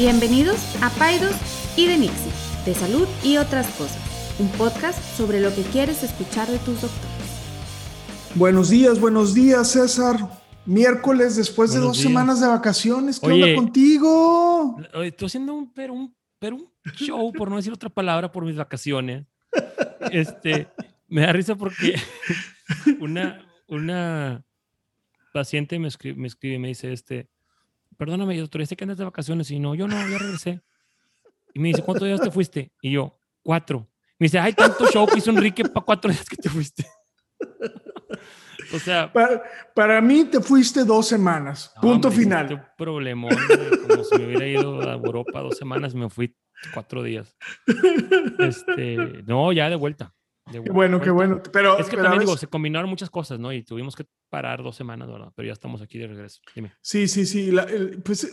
Bienvenidos a Paidos y de Nixie, de salud y otras cosas, un podcast sobre lo que quieres escuchar de tus doctores. Buenos días, buenos días, César. Miércoles después de dos semanas de vacaciones, ¿qué onda contigo? Estoy haciendo un, pero un, pero un show, por no decir otra palabra, por mis vacaciones. Este, me da risa porque una, una paciente me escribe, me escribe y me dice, este, perdóname, doctor, sé que andas de vacaciones. Y no, yo no, ya regresé. Y me dice, ¿cuántos días te fuiste? Y yo, cuatro. Me dice, hay tanto show que hizo Enrique para cuatro días que te fuiste. o sea. Para, mí te fuiste dos semanas. punto final. Un problemón. Como si me hubiera ido a Europa dos semanas, me fui cuatro días. Este, no, ya de vuelta bueno, qué bueno. Pero, es que también digo, se combinaron muchas cosas, ¿no? Y tuvimos que parar dos semanas, ¿verdad? Pero ya estamos aquí de regreso. Dime. Sí, sí, sí. pues eh,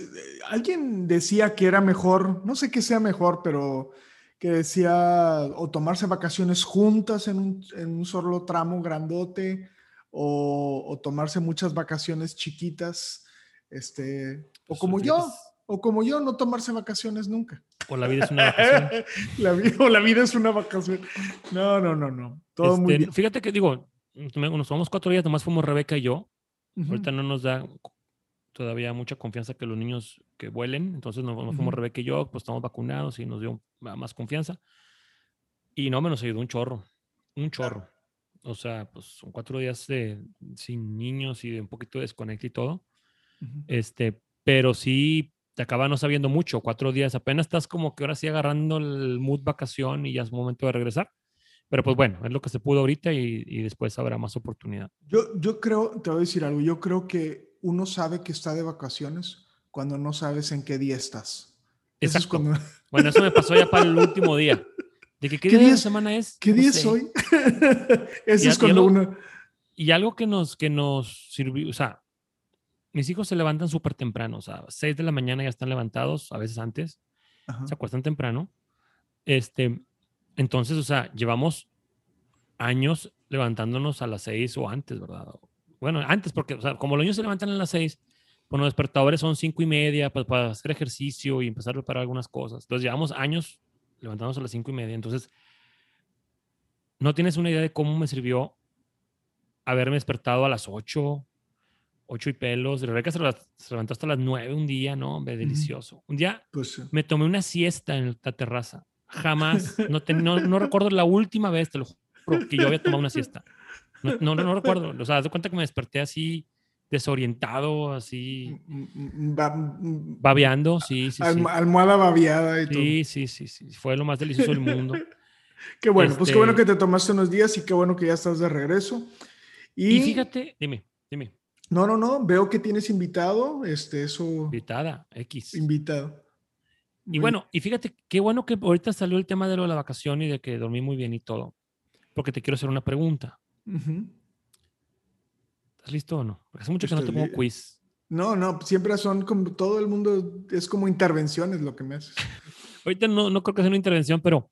alguien decía que era mejor, no sé qué sea mejor, pero que decía o tomarse vacaciones juntas en un, en un solo tramo grandote o, o, tomarse muchas vacaciones chiquitas, este, o como yo, o como yo, no tomarse vacaciones nunca. O la vida es una vacación. o la vida es una vacación. No, no, no, no. Todo muy este, Fíjate que digo, nos tomamos cuatro días, nomás fuimos Rebeca y yo. Ahorita no nos da todavía mucha confianza que los niños que vuelen. Entonces nos, fuimos Rebeca y yo, pues estamos vacunados y nos dio más confianza. Y no, me nos ayudó un chorro. Un chorro. O sea, pues son cuatro días de, sin niños y de un poquito de desconecte y todo. Este, pero sí te acaba no sabiendo mucho, cuatro días, apenas estás como que ahora sí agarrando el mood vacación y ya es momento de regresar. Pero pues bueno, es lo que se pudo ahorita y, después habrá más oportunidad. Yo, yo creo, te voy a decir algo, yo creo que uno sabe que está de vacaciones cuando no sabes en qué día estás. Exacto. cuando... Bueno, eso me pasó ya para el último día. ¿De que, qué, día, de semana es? ¿Qué día es hoy? eso es cuando uno... Y algo que nos, que nos sirvió, o sea, mis hijos se levantan súper temprano, o sea, 6 de la mañana ya están levantados, a veces antes, se acuestan temprano. Este, entonces, o sea, llevamos años levantándonos a las 6 o antes, ¿verdad? Bueno, antes, porque, o sea, como los niños se levantan a las 6, pues los despertadores son 5 y media pues, para hacer ejercicio y empezar a preparar algunas cosas. Entonces, llevamos años levantándonos a las 5 y media. Entonces, no tienes una idea de cómo me sirvió haberme despertado a las 8 ocho y pelos. Rebeca se, se levantó hasta las nueve un día, ¿no? Hombre, delicioso. Un día pues me tomé una siesta en la terraza. Jamás, no, no, recuerdo la última vez, te lo juro, que yo había tomado una siesta. No, no, no, recuerdo. O sea, haz de cuenta que me desperté así desorientado, así mm, mm, mm, babeando, sí, sí, sí. Almohada babeada y todo. Sí, sí, sí, sí. Fue lo más delicioso del mundo. qué bueno, pues qué bueno este que te tomaste unos días y qué bueno que ya estás de regreso. y fíjate, dime, dime. No, no, no, veo que tienes invitado, este, eso. Invitada, X. Invitado. Y bueno, y fíjate, qué bueno que ahorita salió el tema de lo de la vacación y de que dormí muy bien y todo, porque te quiero hacer una pregunta. ¿Estás listo o no? Porque hace mucho que no te pongo quiz. No, no, siempre son como todo el mundo, es como intervenciones lo que me haces. ahorita no, no creo que sea una intervención, pero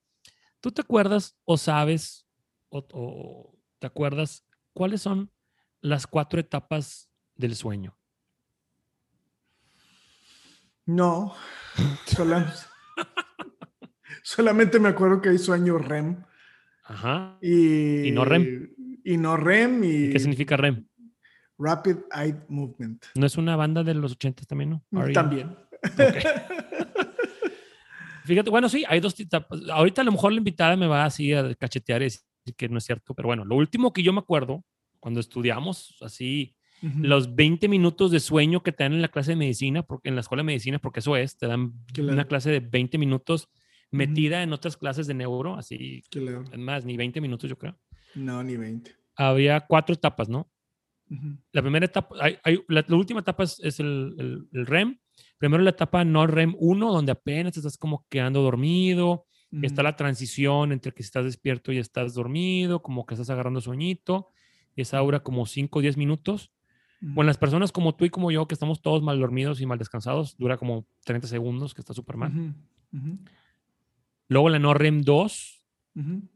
¿tú te acuerdas o sabes o te acuerdas cuáles son las cuatro etapas del sueño? No, solamente me acuerdo que hay sueño REM. Ajá. Y, no REM. Y no REM. Y, ¿Qué significa REM? Rapid Eye Movement. ¿No es una banda de los ochentas también, no? Mm, también. Fíjate, bueno, sí, hay dos etapas. Ahorita a lo mejor la invitada me va así a cachetear y decir que no es cierto, pero bueno, lo último que yo me acuerdo cuando estudiamos así los 20 minutos de sueño que te dan en la clase de medicina, porque en la escuela de medicina, porque eso es, te dan una clase de 20 minutos metida en otras clases de neuro, así, es más, ni 20 minutos yo creo. No, ni 20. Había cuatro etapas, ¿no? La primera etapa, hay, la, última etapa es, el, el, REM. Primero la etapa no REM 1, donde apenas estás como quedando dormido. Está la transición entre que estás despierto y estás dormido, como que estás agarrando sueñito esa dura como 5 o 10 minutos. Bueno, las personas como tú y como yo, que estamos todos mal dormidos y mal descansados, dura como 30 segundos, que está súper mal. Luego la no REM 2,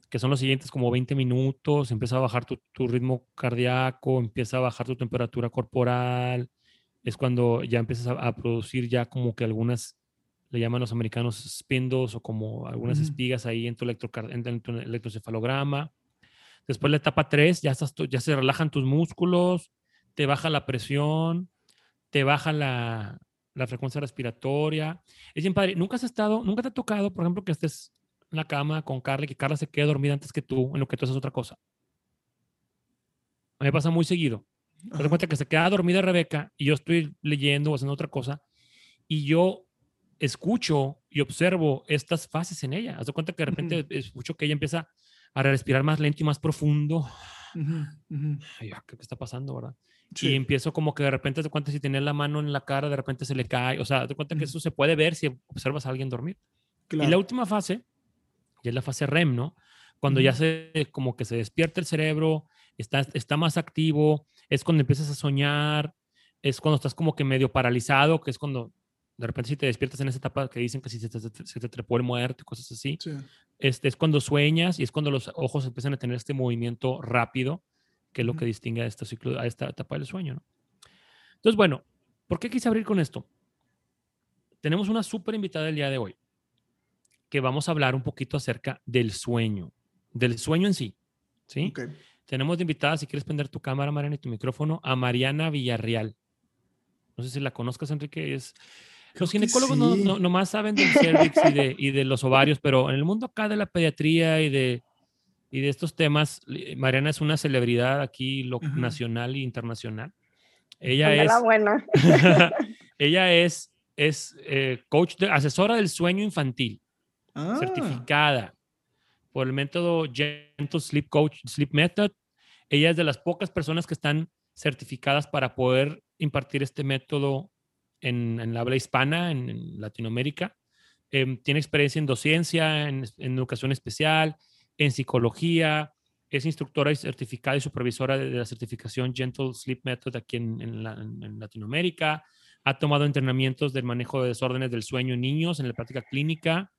que son los siguientes como 20 minutos, empieza a bajar tu, tu, ritmo cardíaco, empieza a bajar tu temperatura corporal, es cuando ya empiezas a, producir ya como que algunas le llaman los americanos spindles o como algunas espigas ahí en tu, en tu electrocefalograma. Después la etapa 3, ya, estás, ya se relajan tus músculos, te baja la presión, te baja la, la frecuencia respiratoria. Es bien padre. Nunca has estado, nunca te ha tocado, por ejemplo, que estés en la cama con Carla y que Carla se quede dormida antes que tú, en lo que tú haces otra cosa. A mí me pasa muy seguido. Te das cuenta que se queda dormida Rebeca y yo estoy leyendo o haciendo otra cosa y yo escucho y observo estas fases en ella. Haz de cuenta que de repente escucho que ella empieza a respirar más lento y más profundo. Ay, ¿qué, está pasando, verdad? Y empiezo como que de repente te cuenta si tiene la mano en la cara, de repente se le cae. O sea, te cuenta que eso se puede ver si observas a alguien dormir. Y la última fase, ya es la fase REM, ¿no? Cuando ya se, como que se despierta el cerebro, está, está más activo, es cuando empiezas a soñar, es cuando estás como que medio paralizado, que es cuando de repente si te despiertas en esa etapa que dicen que si se te, se te trepó el muerto y cosas así, este, es cuando sueñas y es cuando los ojos empiezan a tener este movimiento rápido, que es lo que distingue a este ciclo, a esta etapa del sueño. ¿no? Entonces, bueno, ¿por qué quise abrir con esto? Tenemos una súper invitada el día de hoy, que vamos a hablar un poquito acerca del sueño, del sueño en sí. ¿sí? Tenemos de invitada, si quieres prender tu cámara, Mariana, y tu micrófono, a Mariana Villarreal. No sé si la conozcas, Enrique, es los ginecólogos no, no, nomás saben del cervix y de, y de, los ovarios, pero en el mundo acá de la pediatría y de, y de estos temas, Mariana es una celebridad aquí nacional e internacional. Ella es, buena. ella es, es eh, coach, de, asesora del sueño infantil, ah. certificada por el método Gentle Sleep Coach, Sleep Method. Ella es de las pocas personas que están certificadas para poder impartir este método en, la habla hispana, en, Latinoamérica. Em, tiene experiencia en docencia, en, educación especial, en psicología. Es instructora y certificada y supervisora de, la certificación Gentle Sleep Method aquí en, Latinoamérica. Ha tomado entrenamientos del manejo de desórdenes del sueño en niños en la práctica clínica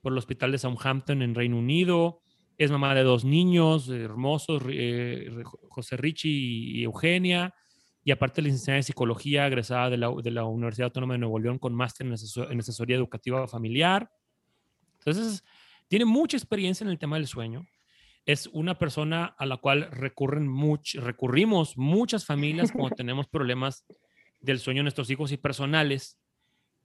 por el Hospital de Southampton en Reino Unido. Es mamá de dos niños hermosos, eh, José Richie y Eugenia y aparte licenciada en psicología, egresada de la, de la Universidad Autónoma de Nuevo León con máster en, en, asesoría educativa familiar. Entonces, tiene mucha experiencia en el tema del sueño. Es una persona a la cual recurren much, recurrimos muchas familias cuando tenemos problemas del sueño de nuestros hijos y personales.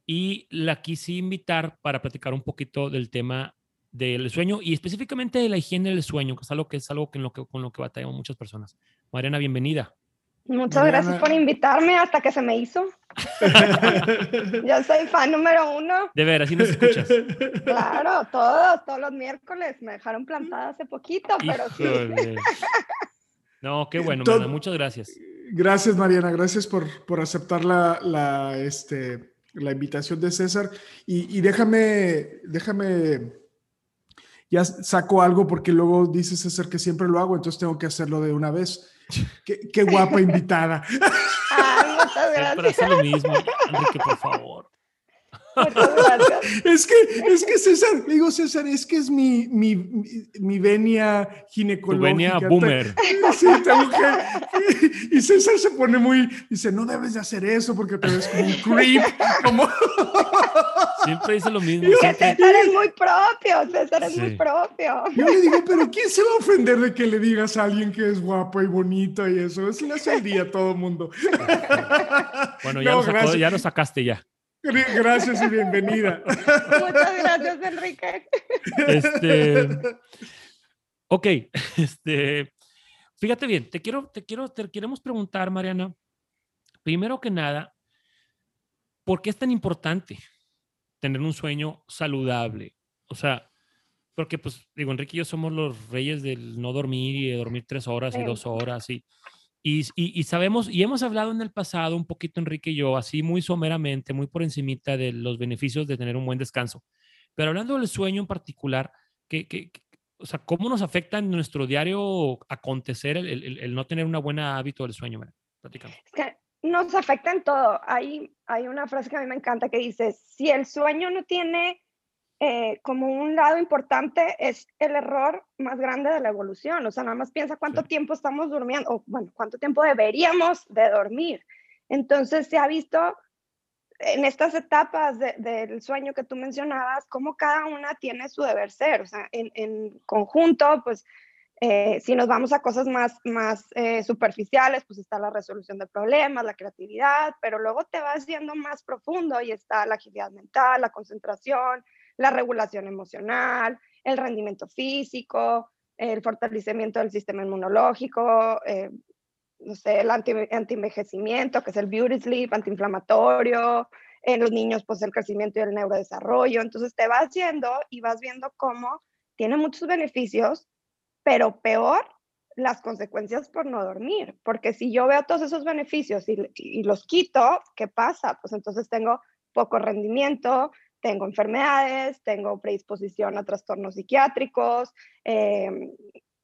Y la quise invitar para platicar un poquito del tema del sueño y específicamente de la higiene del sueño, que es algo que es algo que, en lo que, con lo que batallamos muchas personas. Mariana, bienvenida. Muchas gracias por invitarme hasta que se me hizo. Yo soy fan número uno. De veras, ¿sí nos escuchas? Claro, todos, todos los miércoles. Me dejaron plantada hace poquito, pero sí. No, qué bueno, Mariana, muchas gracias. Gracias, Mariana, gracias por, por aceptar la, la, este, la invitación de César. Y, y déjame, déjame, ya saco algo porque luego dice César que siempre lo hago, entonces tengo que hacerlo de una vez. Qué, guapa invitada. Ay, muchas gracias. Para lo mismo, Enrique, por favor. Es que, es que César, digo César, es que es mi, mi, mi, venia ginecológica. Tu venia boomer. Sí, y César se pone muy, dice, no debes de hacer eso porque te ves como un creep. Como... Siempre dice lo mismo. César es muy propio, César es muy propio. Yo le digo, pero ¿quién se va a ofender de que le digas a alguien que es guapo y bonito y eso? Es le hace el día a todo el mundo. Bueno, ya, lo ya lo sacaste ya. Gracias y bienvenida. Muchas gracias, Enrique. Este, ok, este, fíjate bien, te quiero, te quiero, te queremos preguntar, Mariana, primero que nada, ¿por qué es tan importante tener un sueño saludable? O sea, porque pues digo, Enrique y yo somos los reyes del no dormir y de dormir tres horas y dos horas y y, sabemos, y hemos hablado en el pasado un poquito, Enrique y yo, así muy someramente, muy por encimita de los beneficios de tener un buen descanso. Pero hablando del sueño en particular, que, o sea, ¿cómo nos afecta en nuestro diario acontecer el, no tener una buena hábito del sueño? Es que nos afecta en todo. Hay, hay una frase que a mí me encanta que dice, si el sueño no tiene eh, como un lado importante es el error más grande de la evolución. O sea, nada más piensa cuánto tiempo estamos durmiendo, o bueno, cuánto tiempo deberíamos de dormir. Entonces se ha visto en estas etapas del sueño que tú mencionabas, cómo cada una tiene su deber ser, o sea, en, en conjunto, pues eh, si nos vamos a cosas más, más eh, superficiales, pues está la resolución de problemas, la creatividad, pero luego te vas yendo más profundo y está la agilidad mental, la concentración, la regulación emocional, el rendimiento físico, el fortalecimiento del sistema inmunológico, eh, no sé, el anti, anti-envejecimiento, que es el beauty sleep, antiinflamatorio, en los niños, pues el crecimiento y el neurodesarrollo. Entonces te vas yendo y vas viendo cómo tiene muchos beneficios, pero peor las consecuencias por no dormir, porque si yo veo todos esos beneficios y, los quito, ¿qué pasa? Pues entonces tengo poco rendimiento, tengo enfermedades, tengo predisposición a trastornos psiquiátricos, em,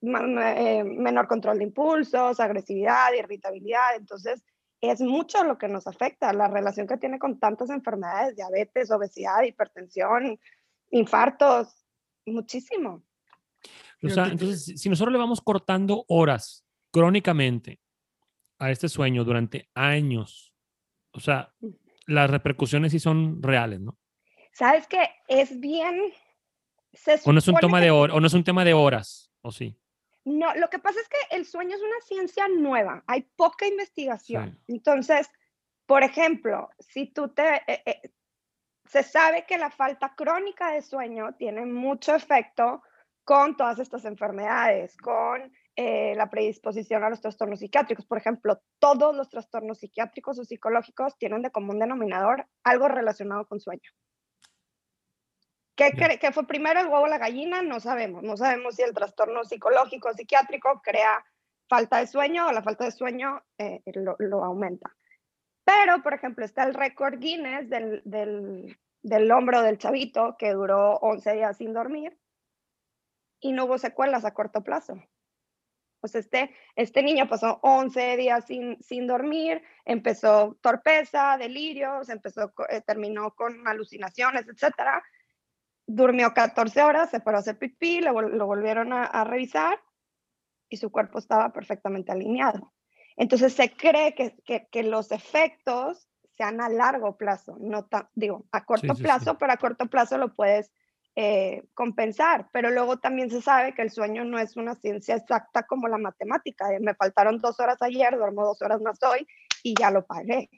eh, menor control de impulsos, agresividad, irritabilidad. Entonces, es mucho lo que nos afecta, la relación que tiene con tantas enfermedades, diabetes, obesidad, hipertensión, infartos, muchísimo. O sea, entonces, si nosotros le vamos cortando horas crónicamente a este sueño durante años, o sea, las repercusiones sí son reales, ¿no? Sabes que es bien. o no es un tema de horas, o no es un tema de horas, o sí. No, lo que pasa es que el sueño es una ciencia nueva, hay poca investigación. Entonces, por ejemplo, si tú te... Eh, eh, se sabe que la falta crónica de sueño tiene mucho efecto con todas estas enfermedades, con eh, la predisposición a los trastornos psiquiátricos. Por ejemplo, todos los trastornos psiquiátricos o psicológicos tienen de común denominador algo relacionado con sueño. ¿Qué, fue primero el huevo o la gallina? No sabemos. No sabemos si el trastorno psicológico o psiquiátrico crea falta de sueño o la falta de sueño eh, lo, lo, aumenta. Pero, por ejemplo, está el récord Guinness del, del, del hombro del chavito que duró 11 días sin dormir y no hubo secuelas a corto plazo. Pues este, este niño pasó 11 días sin, sin dormir, empezó torpeza, delirios, empezó, eh, terminó con alucinaciones, etcétera. Durmió 14 horas, se paró a hacer pipí, lo, lo volvieron a, revisar y su cuerpo estaba perfectamente alineado. Entonces se cree que, que, que los efectos sean a largo plazo, no digo, a corto plazo, pero a corto plazo lo puedes eh, compensar, pero luego también se sabe que el sueño no es una ciencia exacta como la matemática. me faltaron dos horas ayer, duermo dos horas más hoy y ya lo pagué.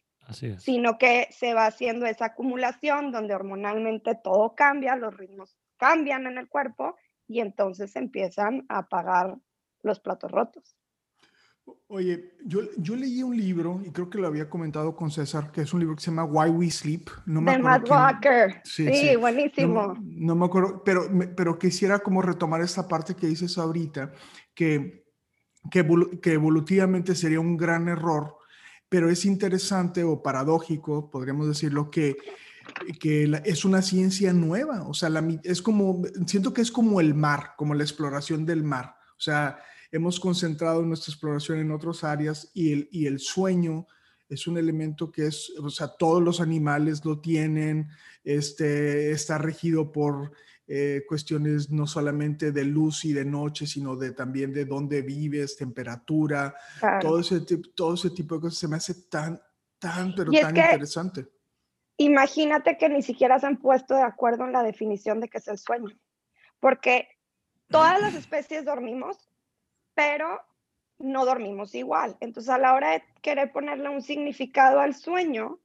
Sino que se va haciendo esa acumulación donde hormonalmente todo cambia, los ritmos cambian en el cuerpo y entonces empiezan a pagar los platos rotos. Oye, yo, yo leí un libro, y creo que lo había comentado con César, que es un libro que se llama Why We Sleep. No me de Matt Walker. Sí, buenísimo. No, me acuerdo, pero, pero quisiera como retomar esta parte que dices ahorita, que, que, que evolutivamente sería un gran error, pero es interesante o paradójico, podríamos decirlo, que que es una ciencia nueva, o sea, es como, siento que es como el mar, como la exploración del mar, o sea, hemos concentrado nuestra exploración en otras áreas y el, y el sueño es un elemento que es, o sea, todos los animales lo tienen, este, está regido por eh, cuestiones no solamente de luz y de noche, sino de también de dónde vives, temperatura, todo, ese, todo ese tipo de cosas se me hace tan, tan, pero tan interesante. Imagínate que ni siquiera se han puesto de acuerdo en la definición de qué es el sueño, porque todas las especies dormimos, pero no dormimos igual. Entonces, a la hora de querer ponerle un significado al sueño,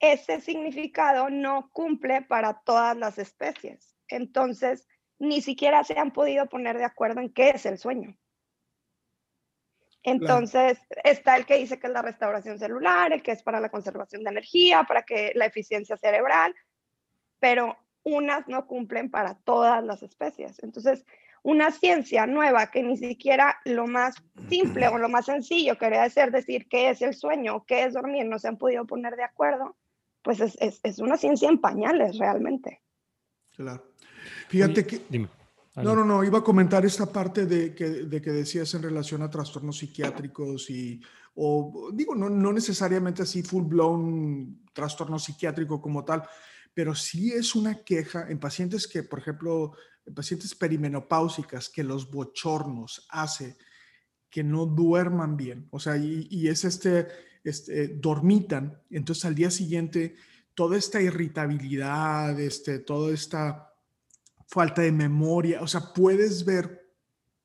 ese significado no cumple para todas las especies. Entonces, ni siquiera se han podido poner de acuerdo en qué es el sueño. Entonces, está el que dice que es la restauración celular, el que es para la conservación de energía, para que la eficiencia cerebral, pero unas no cumplen para todas las especies. Entonces, una ciencia nueva que ni siquiera lo más simple o lo más sencillo quería decir decir qué es el sueño qué es dormir, no se han podido poner de acuerdo, pues es, es, es una ciencia en pañales realmente. Claro. Fíjate que... Dime. No, no, no, iba a comentar esta parte de que, de que decías en relación a trastornos psiquiátricos y, o digo, no, no necesariamente así full blown trastorno psiquiátrico como tal, pero sí es una queja en pacientes que, por ejemplo, pacientes perimenopáusicas que los bochornos hace que no duerman bien, o sea, y, es este, este, dormitan, entonces al día siguiente toda esta irritabilidad, este, toda esta falta de memoria, o sea, puedes ver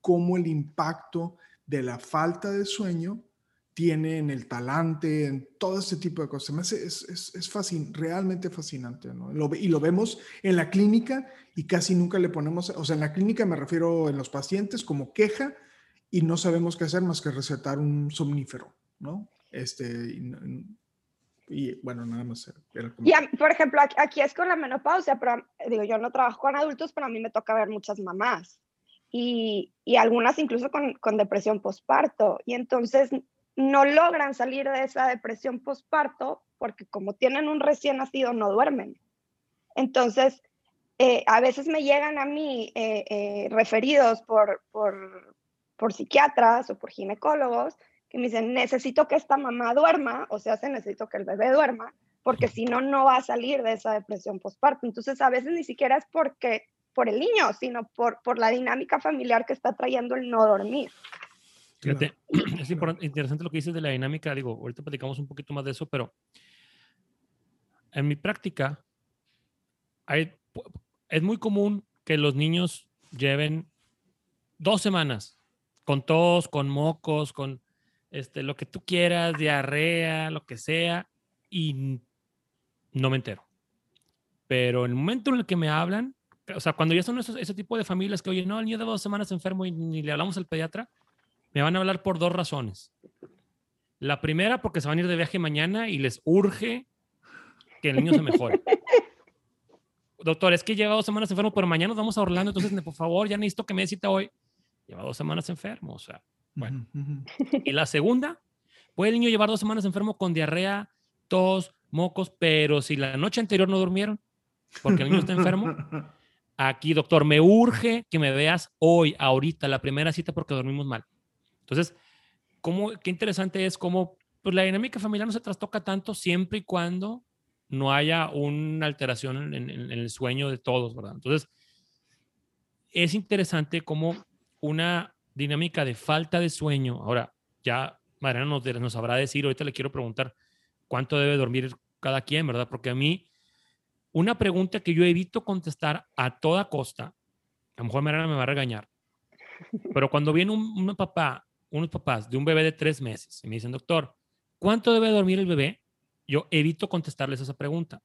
cómo el impacto de la falta de sueño tiene en el talante, en todo este tipo de cosas. Es, es, es realmente fascinante, ¿no? y lo vemos en la clínica y casi nunca le ponemos, o sea, en la clínica me refiero en los pacientes como queja y no sabemos qué hacer más que recetar un somnífero, ¿no? Este, y, bueno, nada más. Y por ejemplo, aquí es con la menopausia, pero digo, yo no trabajo con adultos, pero a mí me toca ver muchas mamás y, y algunas incluso con, con depresión postparto. Y entonces no logran salir de esa depresión postparto porque como tienen un recién nacido no duermen. Entonces, eh, a veces me llegan a mí eh, eh, referidos por, por, por, psiquiatras o por ginecólogos que me dicen, necesito que esta mamá duerma, o sea, necesito que el bebé duerma, porque si no, no va a salir de esa depresión postparto. Entonces, a veces ni siquiera es porque por el niño, sino por, por la dinámica familiar que está trayendo el no dormir. Fíjate, es interesante lo que dices de la dinámica. Digo, ahorita platicamos un poquito más de eso, pero en mi práctica hay, es muy común que los niños lleven dos semanas con tos, con mocos, con este, lo que tú quieras, diarrea, lo que sea, y no me entero. Pero en el momento en el que me hablan, o sea, cuando ya son ese tipo de familias que, oye, no, el niño lleva dos semanas enfermo y ni le hablamos al pediatra, me van a hablar por dos razones. La primera, porque se van a ir de viaje mañana y les urge que el niño se mejore. Doctor, es que lleva dos semanas enfermo, pero mañana nos vamos a Orlando, entonces, por favor, ya necesito que me cita hoy. Lleva dos semanas enfermo, o sea, bueno. Y la segunda, puede el niño llevar dos semanas enfermo con diarrea, tos, mocos, pero si la noche anterior no durmieron, porque el niño está enfermo, aquí, doctor, me urge que me veas hoy, ahorita, la primera cita, porque dormimos mal. Entonces, ¿cómo, qué interesante es cómo pues, la dinámica familiar no se trastoca tanto siempre y cuando no haya una alteración en, el sueño de todos, ¿verdad? Entonces, es interesante cómo una dinámica de falta de sueño, ahora ya Mariana nos, nos sabrá decir, ahorita le quiero preguntar cuánto debe dormir cada quien, ¿verdad? Porque a mí, una pregunta que yo evito contestar a toda costa, a lo mejor Mariana me va a regañar, pero cuando viene un, papá unos papás de un bebé de tres meses y me dicen, doctor, ¿cuánto debe dormir el bebé? Yo evito contestarles esa pregunta.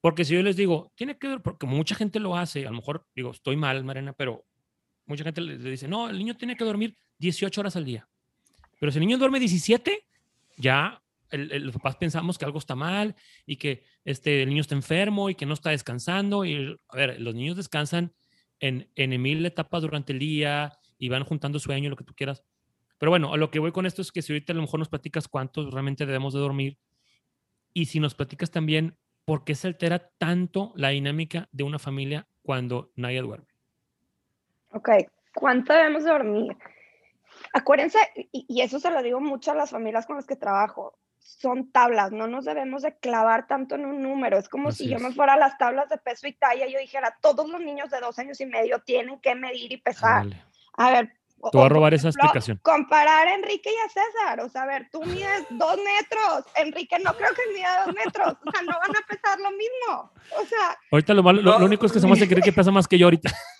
Porque si yo les digo, tiene que ver, porque mucha gente lo hace, a lo mejor digo, estoy mal, Marena, pero mucha gente le, dice, no, el niño tiene que dormir 18 horas al día. Pero si el niño duerme 17, ya los papás pensamos que algo está mal y que este, el niño está enfermo y que no está descansando. Y, a ver, los niños descansan en, en mil etapas durante el día y van juntando sueño, lo que tú quieras. Pero bueno, a lo que voy con esto es que si ahorita a lo mejor nos platicas cuántos realmente debemos de dormir y si nos platicas también por qué se altera tanto la dinámica de una familia cuando nadie duerme. Ok, ¿cuánto debemos dormir? Acuérdense, y, eso se lo digo mucho a las familias con las que trabajo, son tablas, no nos debemos de clavar tanto en un número. Es como si yo me fuera a las tablas de peso y talla y yo dijera, todos los niños de dos años y medio tienen que medir y pesar. A ver, te voy a robar esa explicación. Comparar a Enrique y a César. O sea, a ver, tú mides dos metros. Enrique no creo que mida dos metros. O sea, no van a pesar lo mismo. O sea. Ahorita lo, malo, lo, único es que se me hace creer que pesa más que yo ahorita.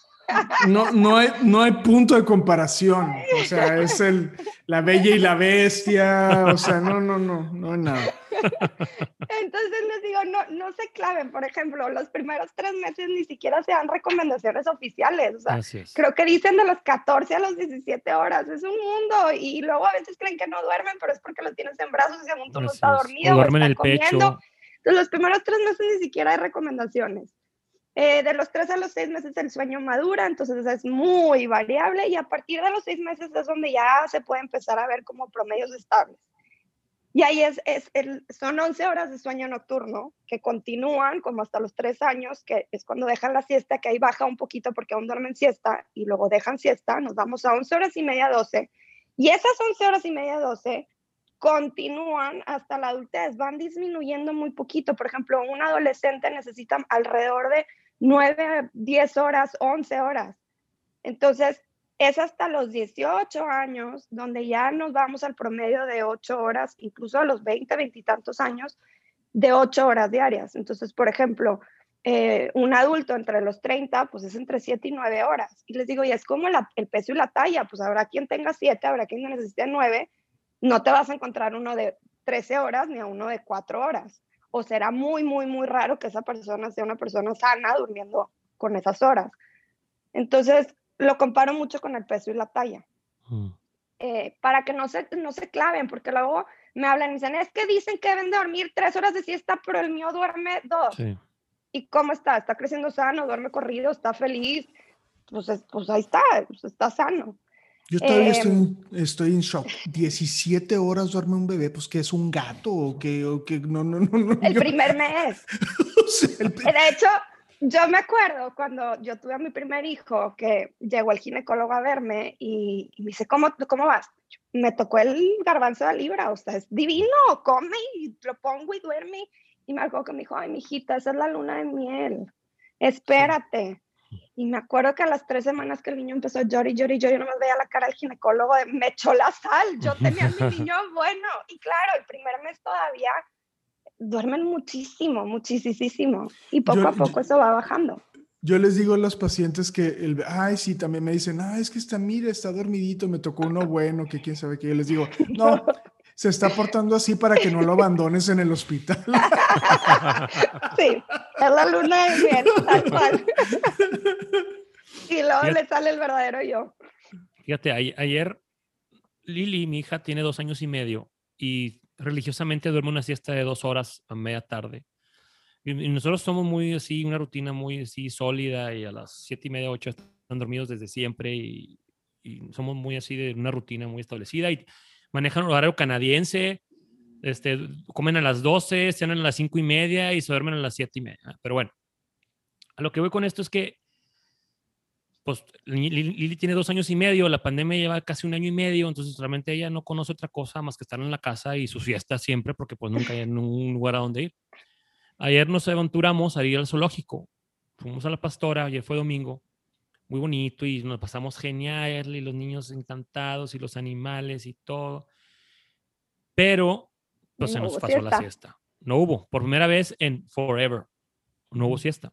No, no, hay, no hay punto de comparación. O sea, es el, la bella y la bestia. O sea, no, no, no, no hay nada. Entonces les digo, no, no se claven. Por ejemplo, los primeros tres meses ni siquiera se dan recomendaciones oficiales. O sea, creo que dicen de los 14 a los 17 horas. Es un mundo. Y luego a veces creen que no duermen, pero es porque los tienes en brazos y según tú no está dormido. O duermen en el comiendo. pecho. Entonces, los primeros tres meses ni siquiera hay recomendaciones. Eh, de los tres a los seis meses el sueño madura, entonces es muy variable y a partir de los seis meses es donde ya se puede empezar a ver como promedios estables. Y ahí es, es el, son 11 horas de sueño nocturno que continúan como hasta los tres años, que es cuando dejan la siesta, que ahí baja un poquito porque aún duermen siesta y luego dejan siesta, nos vamos a 11 horas y media, 12. Y esas 11 horas y media, 12 continúan hasta la adultez, van disminuyendo muy poquito. Por ejemplo, un adolescente necesita alrededor de 9, 10 horas, 11 horas. Entonces, es hasta los 18 años donde ya nos vamos al promedio de 8 horas, incluso a los 20, 20 y tantos años, de 8 horas diarias. Entonces, por ejemplo, eh, un adulto entre los 30, pues es entre 7 y 9 horas. Y les digo, y es como el peso y la talla, pues habrá quien tenga 7, habrá quien necesite 9, no te vas a encontrar uno de 13 horas ni a uno de 4 horas. O será muy, muy, muy raro que esa persona sea una persona sana durmiendo con esas horas. Entonces, lo comparo mucho con el peso y la talla. Mm. Eh, para que no se, no se claven, porque luego me hablan y dicen, es que dicen que deben dormir tres horas de siesta, pero el mío duerme dos. ¿Y cómo está? ¿Está creciendo sano? ¿Duerme corrido? ¿Está feliz? Pues, pues ahí está, pues está sano. Yo todavía estoy, em, estoy, en shock. 17 horas duerme un bebé, pues que es un gato o que, o que no, no, no, El primer mes. De hecho, yo me acuerdo cuando yo tuve a mi primer hijo que llegó el ginecólogo a verme y, me dice, ¿cómo, ¿cómo vas? Me tocó el garbanzo de libra, o sea, es divino, come y lo pongo y duerme. Y me acuerdo que me dijo, ay, mijita, esa es la luna de miel, espérate. Y me acuerdo que a las tres semanas que el niño empezó a llorar y llorar y yo no me veía la cara del ginecólogo de me echó la sal, yo tenía a mi niño bueno. Y claro, el primer mes todavía duermen muchísimo, muchísimo. Y poco a poco eso va bajando. Yo les digo a los pacientes que, el, ay, sí, también me dicen, ah, es que está, mira, está dormidito, me tocó uno bueno, que quién sabe qué. Yo les digo, no, se está portando así para que no lo abandones en el hospital. Sí, es la luna de miel, tal cual. Y luego le sale el verdadero yo. Fíjate, ayer Lili, mi hija, tiene dos años y medio y religiosamente duerme una siesta de dos horas a media tarde. Y, nosotros somos muy así, una rutina muy así sólida y a las siete y media, ocho están dormidos desde siempre y, somos muy así de una rutina muy establecida y manejan horario canadiense, este, comen a las 12, cenan a las cinco y media y se duermen a las siete y media. Pero bueno, a lo que voy con esto es que pues Lili tiene dos años y medio, la pandemia lleva casi un año y medio, entonces realmente ella no conoce otra cosa más que estar en la casa y su fiesta siempre, porque pues nunca hay un lugar a donde ir. Ayer nos aventuramos a ir al zoológico, fuimos a la pastora, ayer fue domingo, muy bonito y nos pasamos genial y los niños encantados y los animales y todo, pero pues se nos pasó la siesta. No hubo, por primera vez en forever, no hubo siesta.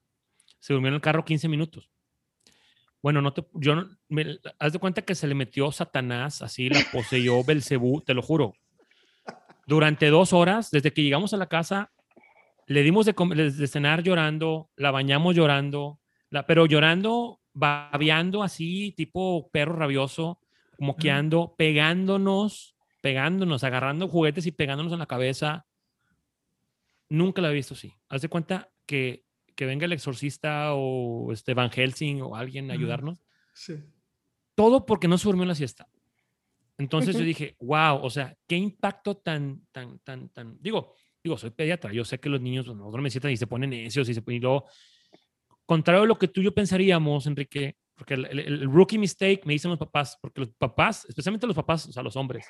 Se durmió en el carro 15 minutos. Bueno, no te, yo no, me, haz de cuenta que se le metió Satanás, así la poseyó Belcebú, te lo juro. Durante dos horas, desde que llegamos a la casa, le dimos de, de cenar llorando, la bañamos llorando, la, pero llorando, babeando así, tipo perro rabioso, moqueando, pegándonos, pegándonos, agarrando juguetes y pegándonos en la cabeza. Nunca la he visto así. Haz de cuenta que que venga el exorcista o este Van Helsing o alguien a ayudarnos. Sí. Todo porque no se durmió en la siesta. Entonces yo dije, wow, o sea, qué impacto tan, tan, tan, tan. Digo, digo, soy pediatra, yo sé que los niños no duermen siesta y se ponen necios y se ponen. Y luego, contrario a lo que tú y yo pensaríamos, Enrique, porque el, rookie mistake me dicen los papás, porque los papás, especialmente los papás, o sea, los hombres,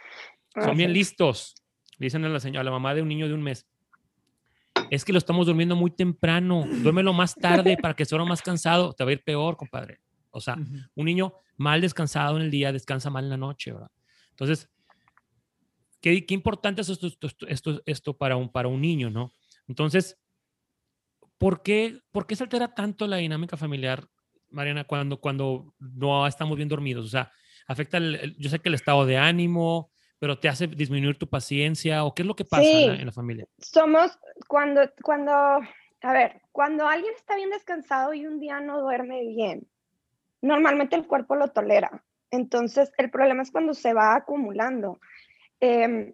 son bien listos. dicen a la, señora, a la mamá de un niño de un mes, es que lo estamos durmiendo muy temprano, duérmelo más tarde para que sea más cansado, te va a ir peor, compadre. O sea, un niño mal descansado en el día descansa mal en la noche, ¿verdad? Entonces, qué, qué importante es esto, esto, esto, para, un, para un niño, ¿no? Entonces, ¿por qué, ¿por qué se altera tanto la dinámica familiar, Mariana, cuando, cuando no estamos bien dormidos? O sea, afecta, el, yo sé que el estado de ánimo, pero te hace disminuir tu paciencia o qué es lo que pasa en, la, familia? Somos cuando, cuando, a ver, cuando alguien está bien descansado y un día no duerme bien, normalmente el cuerpo lo tolera. Entonces, el problema es cuando se va acumulando. Em,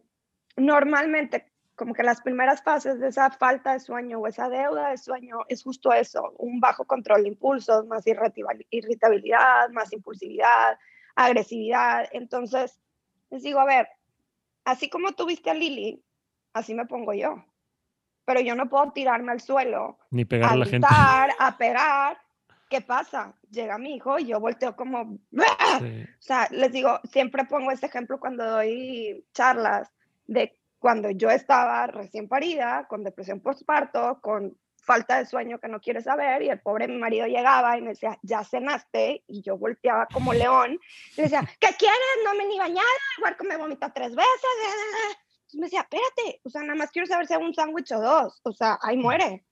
normalmente, como que las primeras fases de esa falta de sueño o esa deuda de sueño es justo eso, un bajo control de impulsos, más irritabilidad, más impulsividad, agresividad. Entonces, les digo, a ver, así como tuviste a Lili, así me pongo yo. Pero yo no puedo tirarme al suelo, ni pegar a, la gente. a pegar. ¿Qué pasa? Llega mi hijo y yo volteo como... O sea, les digo, siempre pongo este ejemplo cuando doy charlas de cuando yo estaba recién parida, con depresión postparto, con falta de sueño que no quiere saber y el pobre mi marido llegaba y me decía, ya cenaste y yo volteaba como león y decía, ¿qué quieres? No me ni bañada, el huerco me vomita tres veces. me decía, espérate, o sea, nada más quiero saber si hago un sándwich o dos, o sea, ahí muere.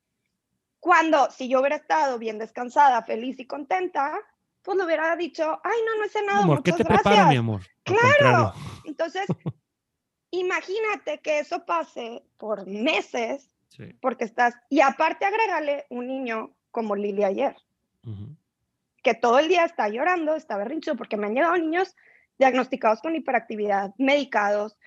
Cuando, si yo hubiera estado bien descansada, feliz y contenta, pues le hubiera dicho, ay, no, no he cenado, amor, ¿qué te prepara, mi amor? Claro. Entonces, imagínate que eso pase por meses, porque estás, y aparte agrégale un niño como Lili ayer, que todo el día está llorando, está berrincho, porque me han llegado niños diagnosticados con hiperactividad, medicados,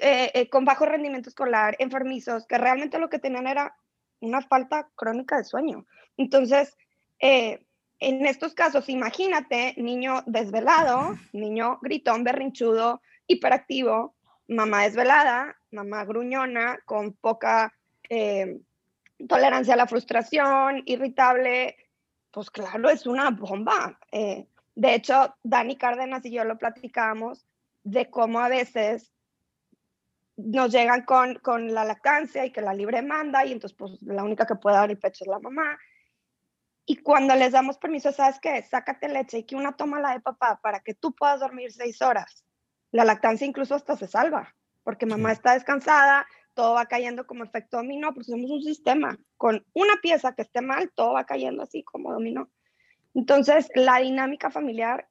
eh, eh, con bajo rendimiento escolar, enfermizos, que realmente lo que tenían era una falta crónica de sueño. Entonces, eh, en estos casos, imagínate, niño desvelado, niño gritón, berrinchudo, hiperactivo, mamá desvelada, mamá gruñona, con poca tolerancia a la frustración, irritable, pues claro, es una bomba. de hecho, Dani Cárdenas y yo lo platicamos de cómo a veces nos llegan con, con la lactancia y que la libre manda y entonces pues la única que puede dar el pecho es la mamá. Y cuando les damos permiso, ¿sabes qué? Sácate leche y que una toma la de papá para que tú puedas dormir seis horas. La lactancia incluso hasta se salva, porque mamá está descansada, todo va cayendo como efecto dominó, porque somos un sistema. Con una pieza que esté mal, todo va cayendo así como dominó. Entonces, la dinámica familiar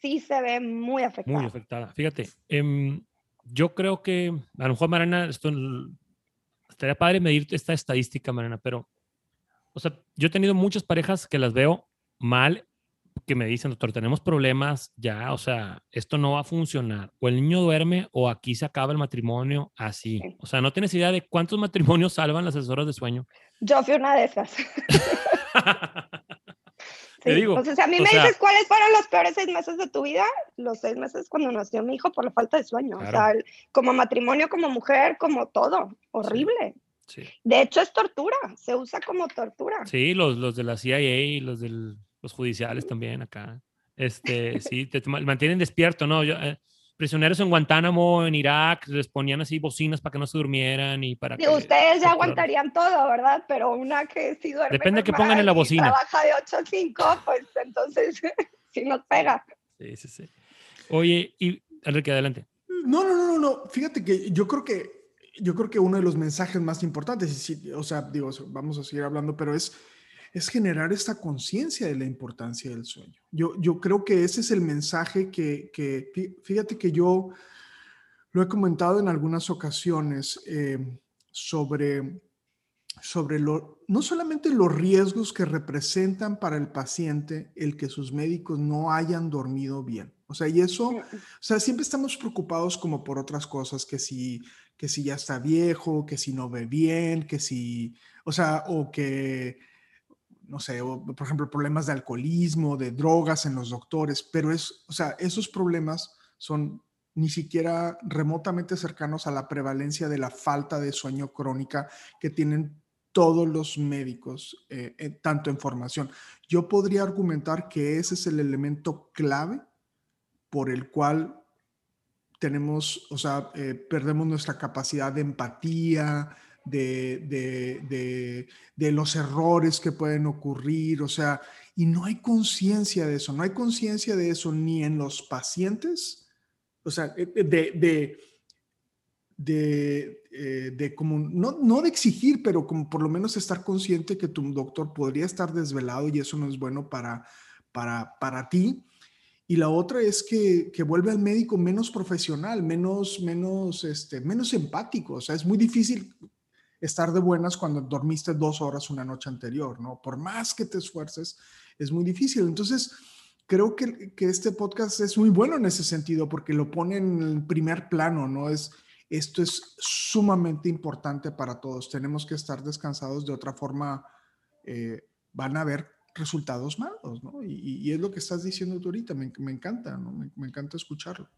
sí se ve muy afectada. Muy afectada. Fíjate, eh, yo creo que, a lo mejor, Mariana, esto estaría padre medir esta estadística, Mariana, pero, o sea, yo he tenido muchas parejas que las veo mal, que me dicen, doctor, tenemos problemas ya, o sea, esto no va a funcionar. O el niño duerme o aquí se acaba el matrimonio así. O sea, no tienes idea de cuántos matrimonios salvan las asesoras de sueño. Yo fui una de esas. digo, si a mí me dices cuáles fueron los peores seis meses de tu vida, los seis meses cuando nació mi hijo por la falta de sueño. O sea, como matrimonio, como mujer, como todo. Horrible. De hecho, es tortura. Se usa como tortura. Sí, los, los de la CIA y los de los judiciales también acá. Este, sí, te, mantienen despierto, ¿no? Yo, eh, prisioneros en Guantánamo, en Irak, les ponían así bocinas para que no se durmieran y para que... Ustedes ya aguantarían todo, ¿verdad? Pero una que sí duerme Depende de que pongan en la bocina. trabaja de 8 a 5, pues entonces sí nos pega. Sí, sí, sí. Oye, y Enrique, adelante. No, no, no, no, fíjate que yo creo que yo creo que uno de los mensajes más importantes, o sea, digo, vamos a seguir hablando, pero es es generar esta conciencia de la importancia del sueño. Yo, yo creo que ese es el mensaje que, que fíjate que yo lo he comentado en algunas ocasiones eh, sobre, sobre lo, no solamente los riesgos que representan para el paciente el que sus médicos no hayan dormido bien. O sea, y eso, o sea, siempre estamos preocupados como por otras cosas, que si, que si ya está viejo, que si no ve bien, que si, o sea, o que no sé, por ejemplo, problemas de alcoholismo, de drogas en los doctores, pero es, o sea, esos problemas son ni siquiera remotamente cercanos a la prevalencia de la falta de sueño crónica que tienen todos los médicos, eh, tanto en formación. Yo podría argumentar que ese es el elemento clave por el cual tenemos, o sea, eh, perdemos nuestra capacidad de empatía, de, los errores que pueden ocurrir, o sea, y no hay conciencia de eso, no hay conciencia de eso ni en los pacientes, o sea, eh, eh, de, de, de, eh, de como, no, no de exigir, pero como por lo menos estar consciente que tu doctor podría estar desvelado y eso no es bueno para, para, para ti. Y la otra es que, que, vuelve al médico menos profesional, menos, menos, este, menos empático. O sea, es muy difícil estar de buenas cuando dormiste dos horas una noche anterior, ¿no? Por más que te esfuerces, es muy difícil. Entonces, creo que, que este podcast es muy bueno en ese sentido porque lo pone en primer plano, ¿no? Es, esto es sumamente importante para todos. Tenemos que estar descansados, de otra forma eh, van a haber resultados malos, ¿no? Y, es lo que estás diciendo tú ahorita, me, me encanta, ¿no? Me, me, encanta escucharlo.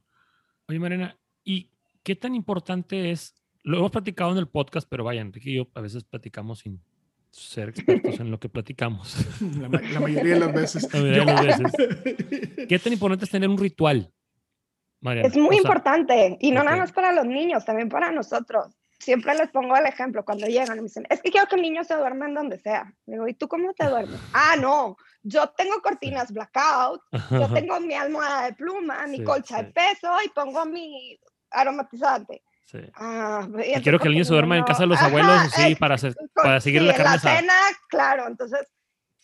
Oye, Marina, ¿y qué tan importante es lo hemos platicado en el podcast, pero vaya, Enrique y yo a veces platicamos sin ser expertos en lo que platicamos. La, mayoría de las veces. ¿Qué tan importante es tener un ritual? Mariana? Es muy importante. Y no nada más para los niños, también para nosotros. Siempre les pongo el ejemplo cuando llegan y me dicen, es que quiero que el niño se duerma en donde sea. Digo, ¿y tú cómo te duermes? ah, no, yo tengo cortinas blackout, yo tengo mi almohada de pluma, mi colcha de peso y pongo mi aromatizante Sí. Ah, y quiero que el niño se duerma en casa de los abuelos, sí, para, hacer, para seguir la carne. La cena, claro. Entonces,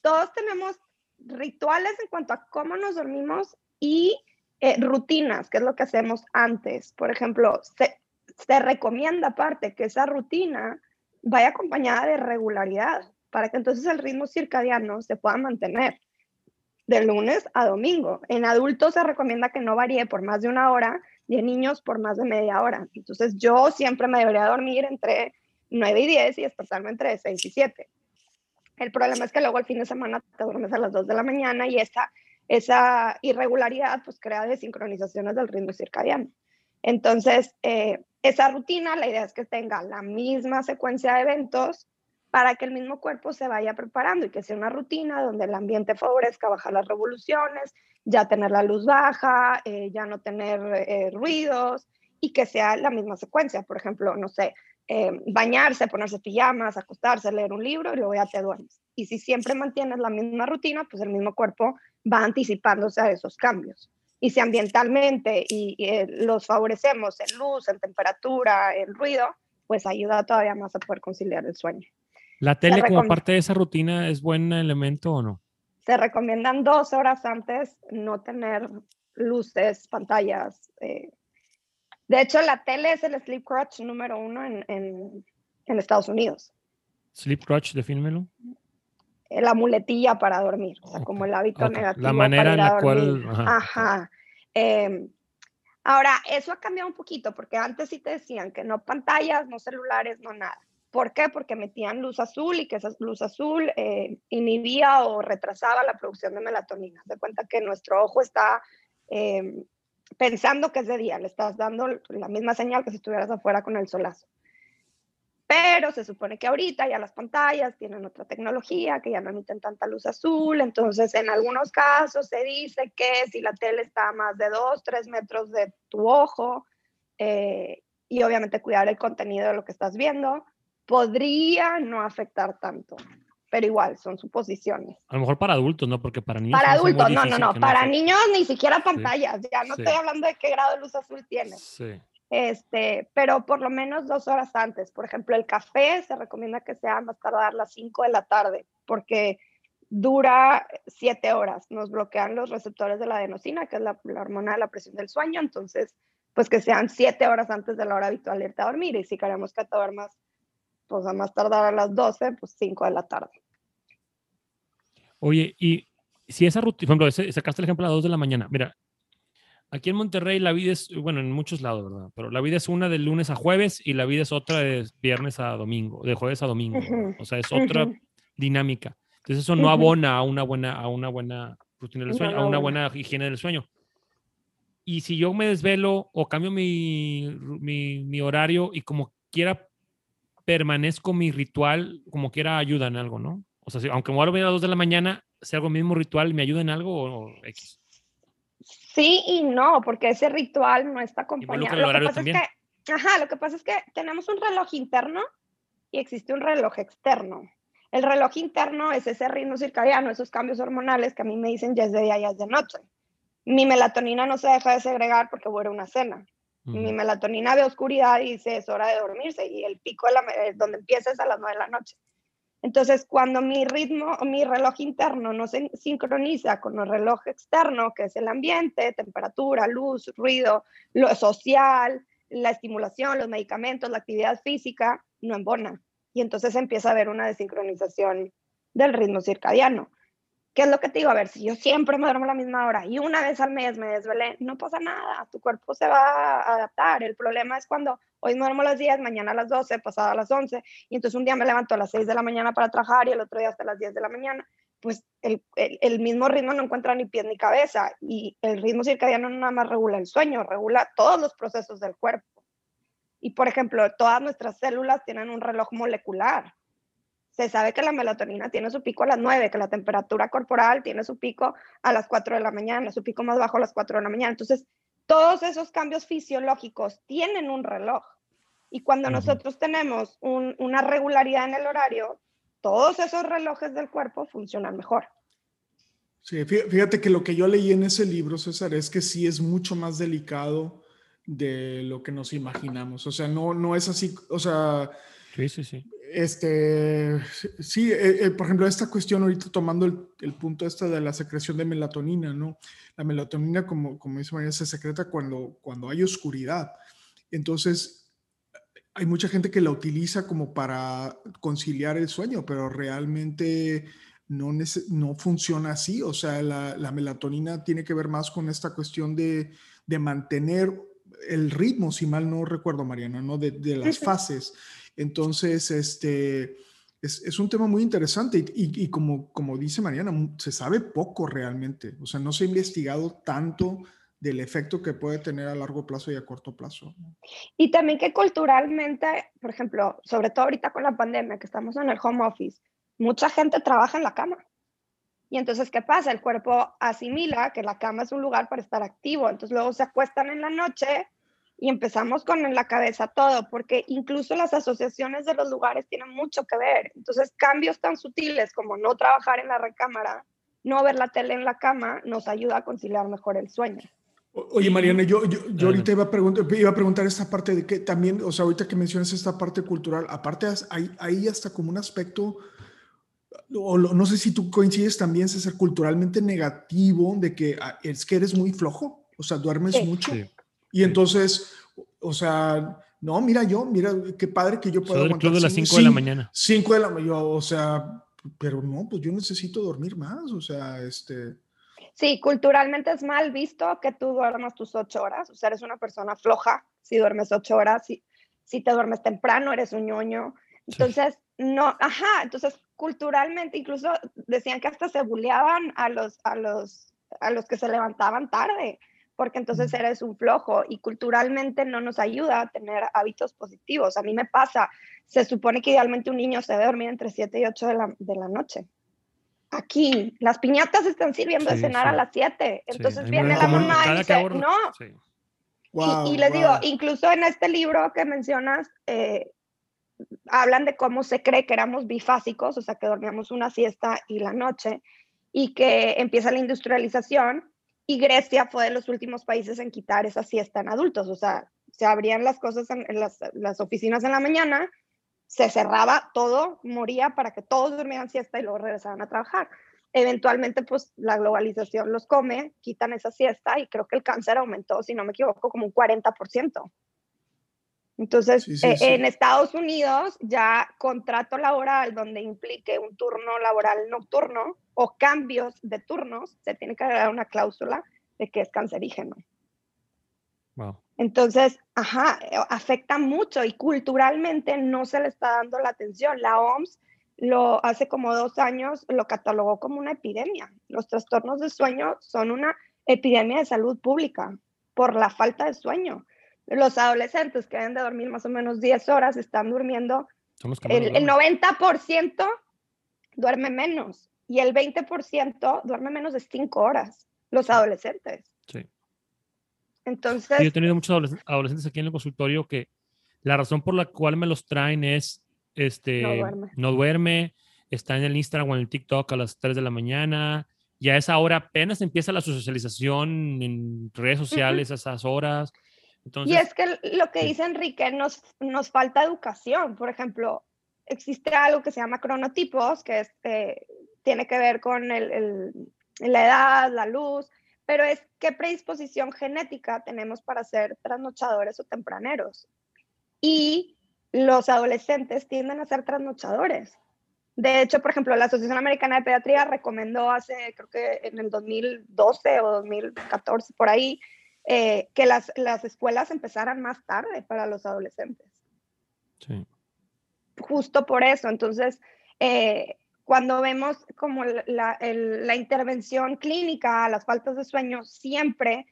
todos tenemos rituales en cuanto a cómo nos dormimos y eh, rutinas, que es lo que hacemos antes. Por ejemplo, se, se recomienda aparte que esa rutina vaya acompañada de regularidad para que entonces el ritmo circadiano se pueda mantener de lunes a domingo. En adultos se recomienda que no varíe por más de una hora en niños por más de media hora. Entonces yo siempre me debería dormir entre 9 y 10 y despertarme entre 6 y 7. El problema es que luego el fin de semana te duermes a las 2 de la mañana y esa, esa irregularidad pues crea desincronizaciones del ritmo circadiano. Entonces, eh, esa rutina, la idea es que tenga la misma secuencia de eventos para que el mismo cuerpo se vaya preparando y que sea una rutina donde el ambiente favorezca bajar las revoluciones, ya tener la luz baja, eh, ya no tener eh, ruidos y que sea la misma secuencia. Por ejemplo, no sé, eh, bañarse, ponerse pijamas, acostarse, leer un libro y luego ya te duermes. Y si siempre mantienes la misma rutina, pues el mismo cuerpo va anticipándose a esos cambios. Y si ambientalmente y, los favorecemos en luz, en temperatura, en ruido, pues ayuda todavía más a poder conciliar el sueño. ¿La tele como parte de esa rutina es buen elemento o no? Se recomiendan dos horas antes no tener luces, pantallas. Eh. De hecho, la tele es el sleep crutch número uno en, en, en Estados Unidos. ¿Sleep crutch, defínmelo? La muletilla para dormir, o sea, como el hábito negativo. La manera en la cual... Ajá. Em, ahora, eso ha cambiado un poquito, porque antes sí te decían que no pantallas, no celulares, no nada. ¿Por qué? Porque metían luz azul y que esa luz azul eh, inhibía o retrasaba la producción de melatonina. De cuenta que nuestro ojo está eh, pensando que es de día, le estás dando la misma señal que si estuvieras afuera con el solazo. Pero se supone que ahorita ya las pantallas tienen otra tecnología, que ya no emiten tanta luz azul, entonces en algunos casos se dice que si la tele está a más de 2, 3 metros de tu ojo, eh, y obviamente cuidar el contenido de lo que estás viendo, podría no afectar tanto, pero igual, son suposiciones. A lo mejor para adultos, ¿no? Porque para niños... Para adultos, no, no, no, para niños ni siquiera pantallas, ya no estoy hablando de qué grado de luz azul tiene. Sí. Este, pero por lo menos dos horas antes. Por ejemplo, el café se recomienda que sea más tardar las 5 de la tarde, porque dura siete horas. Nos bloquean los receptores de la adenosina, que es la, la hormona de la presión del sueño. Entonces, pues que sean siete horas antes de la hora habitual de irte a dormir. Y si queremos que te duermas pues a más tardar a las 12, pues 5 de la tarde. Oye, y si esa rutina, por ejemplo, sacaste el ejemplo a las 2 de la mañana, mira, aquí en Monterrey la vida es, bueno, en muchos lados, ¿verdad? Pero la vida es una de lunes a jueves y la vida es otra de viernes a domingo, de jueves a domingo. O sea, es otra dinámica. Entonces eso no abona a una buena, a una buena rutina del sueño, a una buena higiene del sueño. Y si yo me desvelo o cambio mi, mi, mi horario y como quiera permanezco mi ritual, como quiera ayuda en algo, ¿no? O sea, si, aunque me voy a dormir a las 2 de la mañana, si hago el mismo ritual, ¿me ayuda en algo o, X? Sí y no, porque ese ritual no está acompañado. Lo que pasa es que, ajá, lo que pasa es que tenemos un reloj interno y existe un reloj externo. El reloj interno es ese ritmo circadiano, esos cambios hormonales que a mí me dicen ya es de día, ya es de noche. Mi melatonina no se deja de segregar porque voy a una cena. Mi melatonina ve oscuridad y dice es hora de dormirse y el pico de la, eh, donde empieza es a las 9 de la noche. Entonces, cuando mi ritmo, mi reloj interno no se sincroniza con el reloj externo, que es el ambiente, temperatura, luz, ruido, lo social, la estimulación, los medicamentos, la actividad física, no embona. Y entonces empieza a haber una desincronización del ritmo circadiano. ¿Qué es lo que te digo? A ver, si yo siempre me duermo a la misma hora y una vez al mes me desvelé, no pasa nada, tu cuerpo se va a adaptar. El problema es cuando hoy me duermo a las 10, mañana a las 12, pasado a las 11, y entonces un día me levanto a las 6 de la mañana para trabajar y el otro día hasta las 10 de la mañana, pues el, mismo ritmo no encuentra ni pie ni cabeza y el ritmo circadiano no nada más regula el sueño, regula todos los procesos del cuerpo. Y por ejemplo, todas nuestras células tienen un reloj molecular se sabe que la melatonina tiene su pico a las 9, que la temperatura corporal tiene su pico a las 4 de la mañana, su pico más bajo a las 4 de la mañana. Entonces, todos esos cambios fisiológicos tienen un reloj. Y cuando nosotros tenemos una regularidad en el horario, todos esos relojes del cuerpo funcionan mejor. Sí, fíjate que lo que yo leí en ese libro, César, es que sí es mucho más delicado de lo que nos imaginamos. O sea, no, no es así, o sea... Sí, sí, sí. Este, sí, eh, eh, por ejemplo, esta cuestión ahorita tomando el, punto este de la secreción de melatonina, ¿no? La melatonina, como, como dice María, se secreta cuando, cuando hay oscuridad. Entonces, hay mucha gente que la utiliza como para conciliar el sueño, pero realmente no, no funciona así. O sea, la, la, melatonina tiene que ver más con esta cuestión de, de mantener el ritmo, si mal no recuerdo, Mariana, ¿no? De, de las fases. Entonces, este, es, un tema muy interesante y, y, como, como dice Mariana, se sabe poco realmente. O sea, no se ha investigado tanto del efecto que puede tener a largo plazo y a corto plazo. Y también que culturalmente, por ejemplo, sobre todo ahorita con la pandemia, que estamos en el home office, mucha gente trabaja en la cama. Y entonces, ¿qué pasa? El cuerpo asimila que la cama es un lugar para estar activo. Entonces, luego se acuestan en la noche y empezamos con en la cabeza todo, porque incluso las asociaciones de los lugares tienen mucho que ver. Entonces, cambios tan sutiles como no trabajar en la recámara, no ver la tele en la cama, nos ayuda a conciliar mejor el sueño. Oye, Mariana, yo, yo, yo ahorita iba a, preguntar, iba a preguntar esta parte de que también, o sea, ahorita que mencionas esta parte cultural, aparte hay, hay hasta como un aspecto o no sé si tú coincides también, ser culturalmente negativo de que ah, es que eres muy flojo, o sea, duermes mucho. Y entonces, o sea, no, mira yo, mira qué padre que yo puedo Soy aguantar. de las 5 de la mañana. 5 de la mañana, o sea, pero no, pues yo necesito dormir más, o sea, este... Sí, culturalmente es mal visto que tú duermas tus ocho horas, o sea, eres una persona floja si duermes ocho horas, si, si te duermes temprano, eres un ñoño. Entonces, no, ajá, entonces culturalmente incluso decían que hasta se bulleaban a los, a los, a los que se levantaban tarde, porque entonces eres un flojo y culturalmente no nos ayuda a tener hábitos positivos. A mí me pasa, se supone que idealmente un niño se debe dormir entre 7 y 8 de la, de la noche. Aquí, las piñatas están sirviendo de cenar a las 7, entonces viene la mamá y dice, no. y, les digo, incluso en este libro que mencionas, eh, hablan de cómo se cree que éramos bifásicos, o sea, que dormíamos una siesta y la noche, y que empieza la industrialización, y Grecia fue de los últimos países en quitar esa siesta en adultos, o sea, se abrían las cosas en, las, las, oficinas en la mañana, se cerraba todo, moría para que todos durmieran siesta y luego regresaban a trabajar. Eventualmente, pues la globalización los come, quitan esa siesta y creo que el cáncer aumentó, si no me equivoco, como un 40%. Entonces, eh, en Estados Unidos ya contrato laboral donde implique un turno laboral nocturno o cambios de turnos, se tiene que agregar una cláusula de que es cancerígeno. Wow. Entonces, ajá, afecta mucho y culturalmente no se le está dando la atención. La OMS lo hace como dos años lo catalogó como una epidemia. Los trastornos de sueño son una epidemia de salud pública por la falta de sueño los adolescentes que deben de dormir más o menos 10 horas están durmiendo. El, el, 90% duerme menos y el 20% duerme menos de 5 horas, los adolescentes. Sí. Entonces... yo he tenido muchos adolescentes aquí en el consultorio que la razón por la cual me los traen es, este, no duerme, no duerme está en el Instagram o en el TikTok a las 3 de la mañana, ya a esa hora apenas empieza la socialización en redes sociales a esas horas y es que lo que dice Enrique, nos, nos falta educación. Por ejemplo, existe algo que se llama cronotipos, que es, eh, tiene que ver con el, la edad, la luz, pero es qué predisposición genética tenemos para ser trasnochadores o tempraneros. Y los adolescentes tienden a ser trasnochadores. De hecho, por ejemplo, la Asociación Americana de Pediatría recomendó hace, creo que en el 2012 o 2014, por ahí, eh, que las, las, escuelas empezaran más tarde para los adolescentes. Sí. Justo por eso, entonces, eh, cuando vemos como la, la, intervención clínica las faltas de sueño, siempre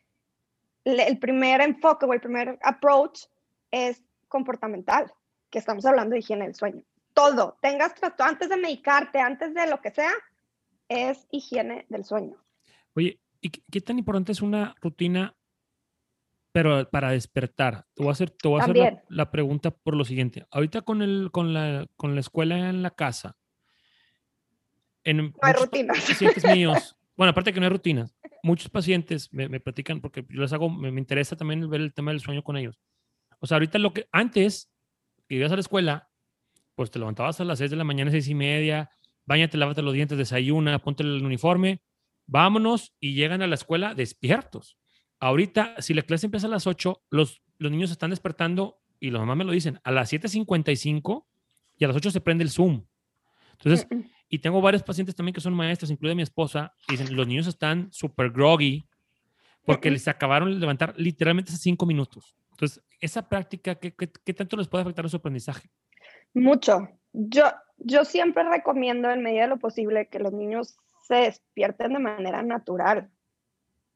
el primer enfoque o el primer approach es comportamental, que estamos hablando de higiene del sueño. Todo, tengas trato antes de medicarte, antes de lo que sea, es higiene del sueño. Oye, ¿y qué tan importante es una rutina pero para despertar, te voy a hacer, te voy a hacer la, pregunta por lo siguiente. Ahorita con, el, con, la, con la escuela en la casa, en no hay rutinas. pacientes míos bueno, aparte que no hay rutinas, muchos pacientes me, me platican, porque yo les hago, me, me, interesa también ver el tema del sueño con ellos. O sea, ahorita lo que antes, que ibas a la escuela, pues te levantabas a las 6 de la mañana, seis y media, bañate, lávate los dientes, desayuna, ponte el uniforme, vámonos y llegan a la escuela despiertos. Ahorita, si la clase empieza a las 8, los, los niños están despertando y los mamás me lo dicen, a las 7.55 y a las 8 se prende el Zoom. Entonces. Y tengo varios pacientes también que son maestras, incluida mi esposa, y dicen, los niños están súper groggy porque les acabaron de levantar literalmente hace cinco minutos. Entonces, esa práctica, ¿qué, qué, tanto les puede afectar a su aprendizaje? Mucho. Yo, yo siempre recomiendo en medida de lo posible que los niños se despierten de manera natural.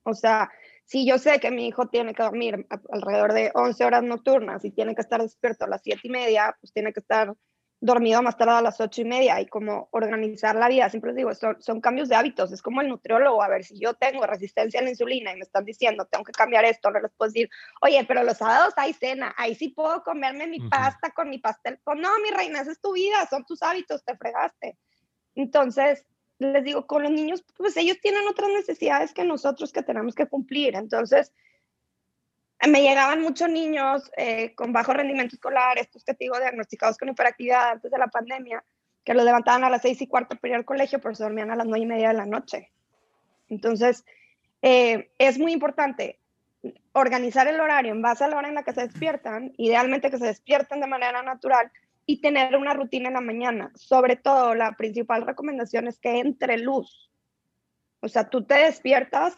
O sea, si yo sé que mi hijo tiene que dormir alrededor de 11 horas nocturnas y tiene que estar despierto a las 7 y media, pues tiene que estar dormido más tarde a las 8 y media y como organizar la vida. Siempre les digo, son, son cambios de hábitos. Es como el nutriólogo. A ver, si yo tengo resistencia a la insulina y me están diciendo, tengo que cambiar esto, no les puedo decir, oye, pero los sábados hay cena, ahí sí puedo comerme mi pasta con mi pastel. Pues no, mi reina, esa es tu vida, son tus hábitos, te fregaste. Entonces, les digo, con los niños, pues ellos tienen otras necesidades que nosotros que tenemos que cumplir. Entonces, me llegaban muchos niños eh, con bajo rendimiento escolar, estos que te diagnosticados con hiperactividad antes de la pandemia, que los levantaban a las seis y cuarto para ir al colegio, pero se dormían a las nueve y media de la noche. Entonces, eh, es muy importante organizar el horario en base a la hora en la que se despiertan, idealmente que se despierten de manera natural, y tener una rutina en la mañana. Sobre todo, la principal recomendación es que entre luz. O sea, tú te despiertas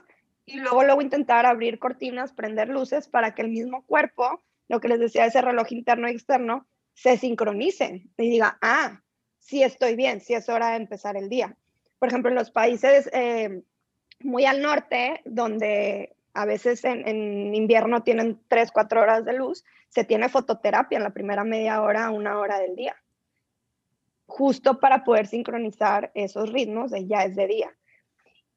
y luego luego intentar abrir cortinas, prender luces para que el mismo cuerpo, lo que les decía ese reloj interno y externo, se sincronice y diga, ah, sí estoy bien, sí es hora de empezar el día. Por ejemplo, en los países eh, muy al norte, donde a veces en, invierno tienen tres, cuatro horas de luz, se tiene fototerapia en la primera media hora, una hora del día, justo para poder sincronizar esos ritmos de ya es de día.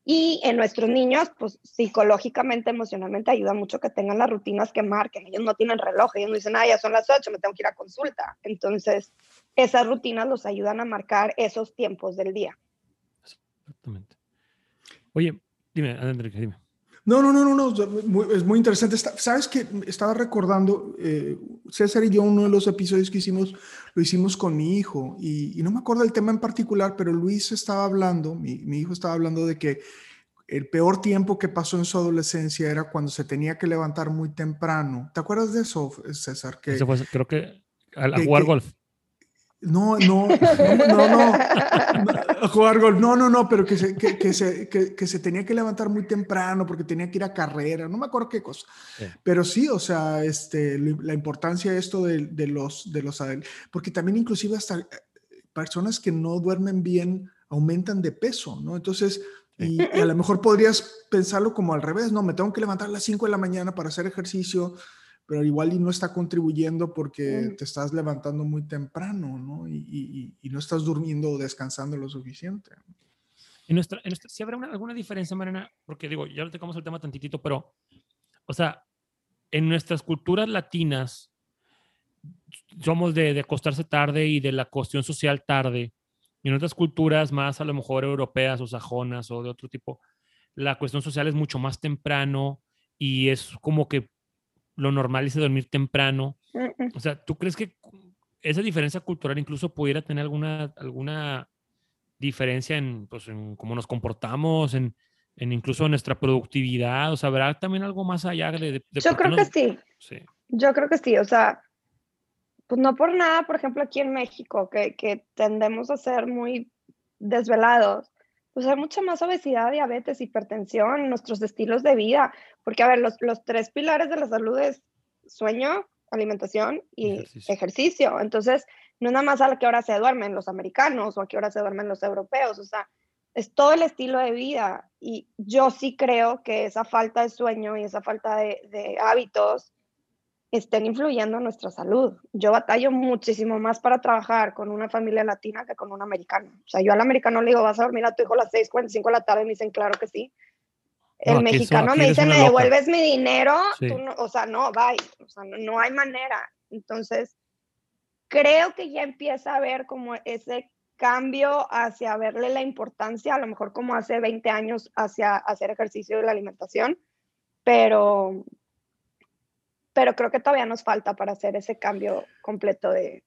Y en nuestros niños, pues psicológicamente, emocionalmente, ayuda mucho que tengan las rutinas que marquen. Ellos no tienen reloj, ellos no dicen, ah, ya son las ocho, me tengo que ir a consulta. Entonces, esas rutinas los ayudan a marcar esos tiempos del día. Exactamente. Oye, dime, Enrique, dime. No, no, no, no, no, es muy interesante. Sabes que estaba recordando, eh, César y yo, uno de los episodios que hicimos, lo hicimos con mi hijo y, no me acuerdo del tema en particular, pero Luis estaba hablando, mi, hijo estaba hablando de que el peor tiempo que pasó en su adolescencia era cuando se tenía que levantar muy temprano. ¿Te acuerdas de eso, César? Que, eso fue, creo que al jugar golf. No, no, no, no, jugar gol. No, no, no, pero que se, que, se, que, se tenía que levantar muy temprano porque tenía que ir a carrera, no me acuerdo qué cosa. Pero sí, o sea, este, la importancia de esto de, de los, de los, porque también inclusive hasta eh, personas que no duermen bien aumentan de peso, ¿no? Entonces, y, y, a lo mejor podrías pensarlo como al revés, no, me tengo que levantar a las 5 de la mañana para hacer ejercicio pero igual y no está contribuyendo porque te estás levantando muy temprano, ¿no? Y, y, no estás durmiendo o descansando lo suficiente. En nuestra, en nuestra, ¿Sí habrá alguna diferencia, Mariana? Porque digo, ya lo tocamos el tema tantitito, pero, o sea, en nuestras culturas latinas somos de, de acostarse tarde y de la cuestión social tarde. Y en otras culturas más, a lo mejor europeas o sajonas o de otro tipo, la cuestión social es mucho más temprano y es como que lo normal es dormir temprano. O sea, ¿tú crees que esa diferencia cultural incluso pudiera tener alguna, alguna diferencia en, pues, en cómo nos comportamos, en, en incluso nuestra productividad? O sea, ¿habrá también algo más allá de... Yo creo que sí. sí. Yo creo que sí. O sea, pues no por nada, por ejemplo, aquí en México, que, que tendemos a ser muy desvelados pues hay mucha más obesidad, diabetes, hipertensión, nuestros estilos de vida, porque a ver, los, los tres pilares de la salud es sueño, alimentación y ejercicio. Entonces, no es nada más a qué hora se duermen los americanos o a qué hora se duermen los europeos, o sea, es todo el estilo de vida. Y yo sí creo que esa falta de sueño y esa falta de, de hábitos estén influyendo en nuestra salud. Yo batallo muchísimo más para trabajar con una familia latina que con un americano. O sea, yo al americano le digo, vas a dormir a tu hijo a las 6:45 de la tarde, y me dicen, claro que sí. El mexicano me dice, ¿me devuelves mi dinero? o sea, no, bye. O sea, no, hay manera. Entonces, creo que ya empieza a haber como ese cambio hacia verle la importancia, a lo mejor como hace 20 años, hacia hacer ejercicio y la alimentación, pero, pero creo que todavía nos falta para hacer ese cambio completo de...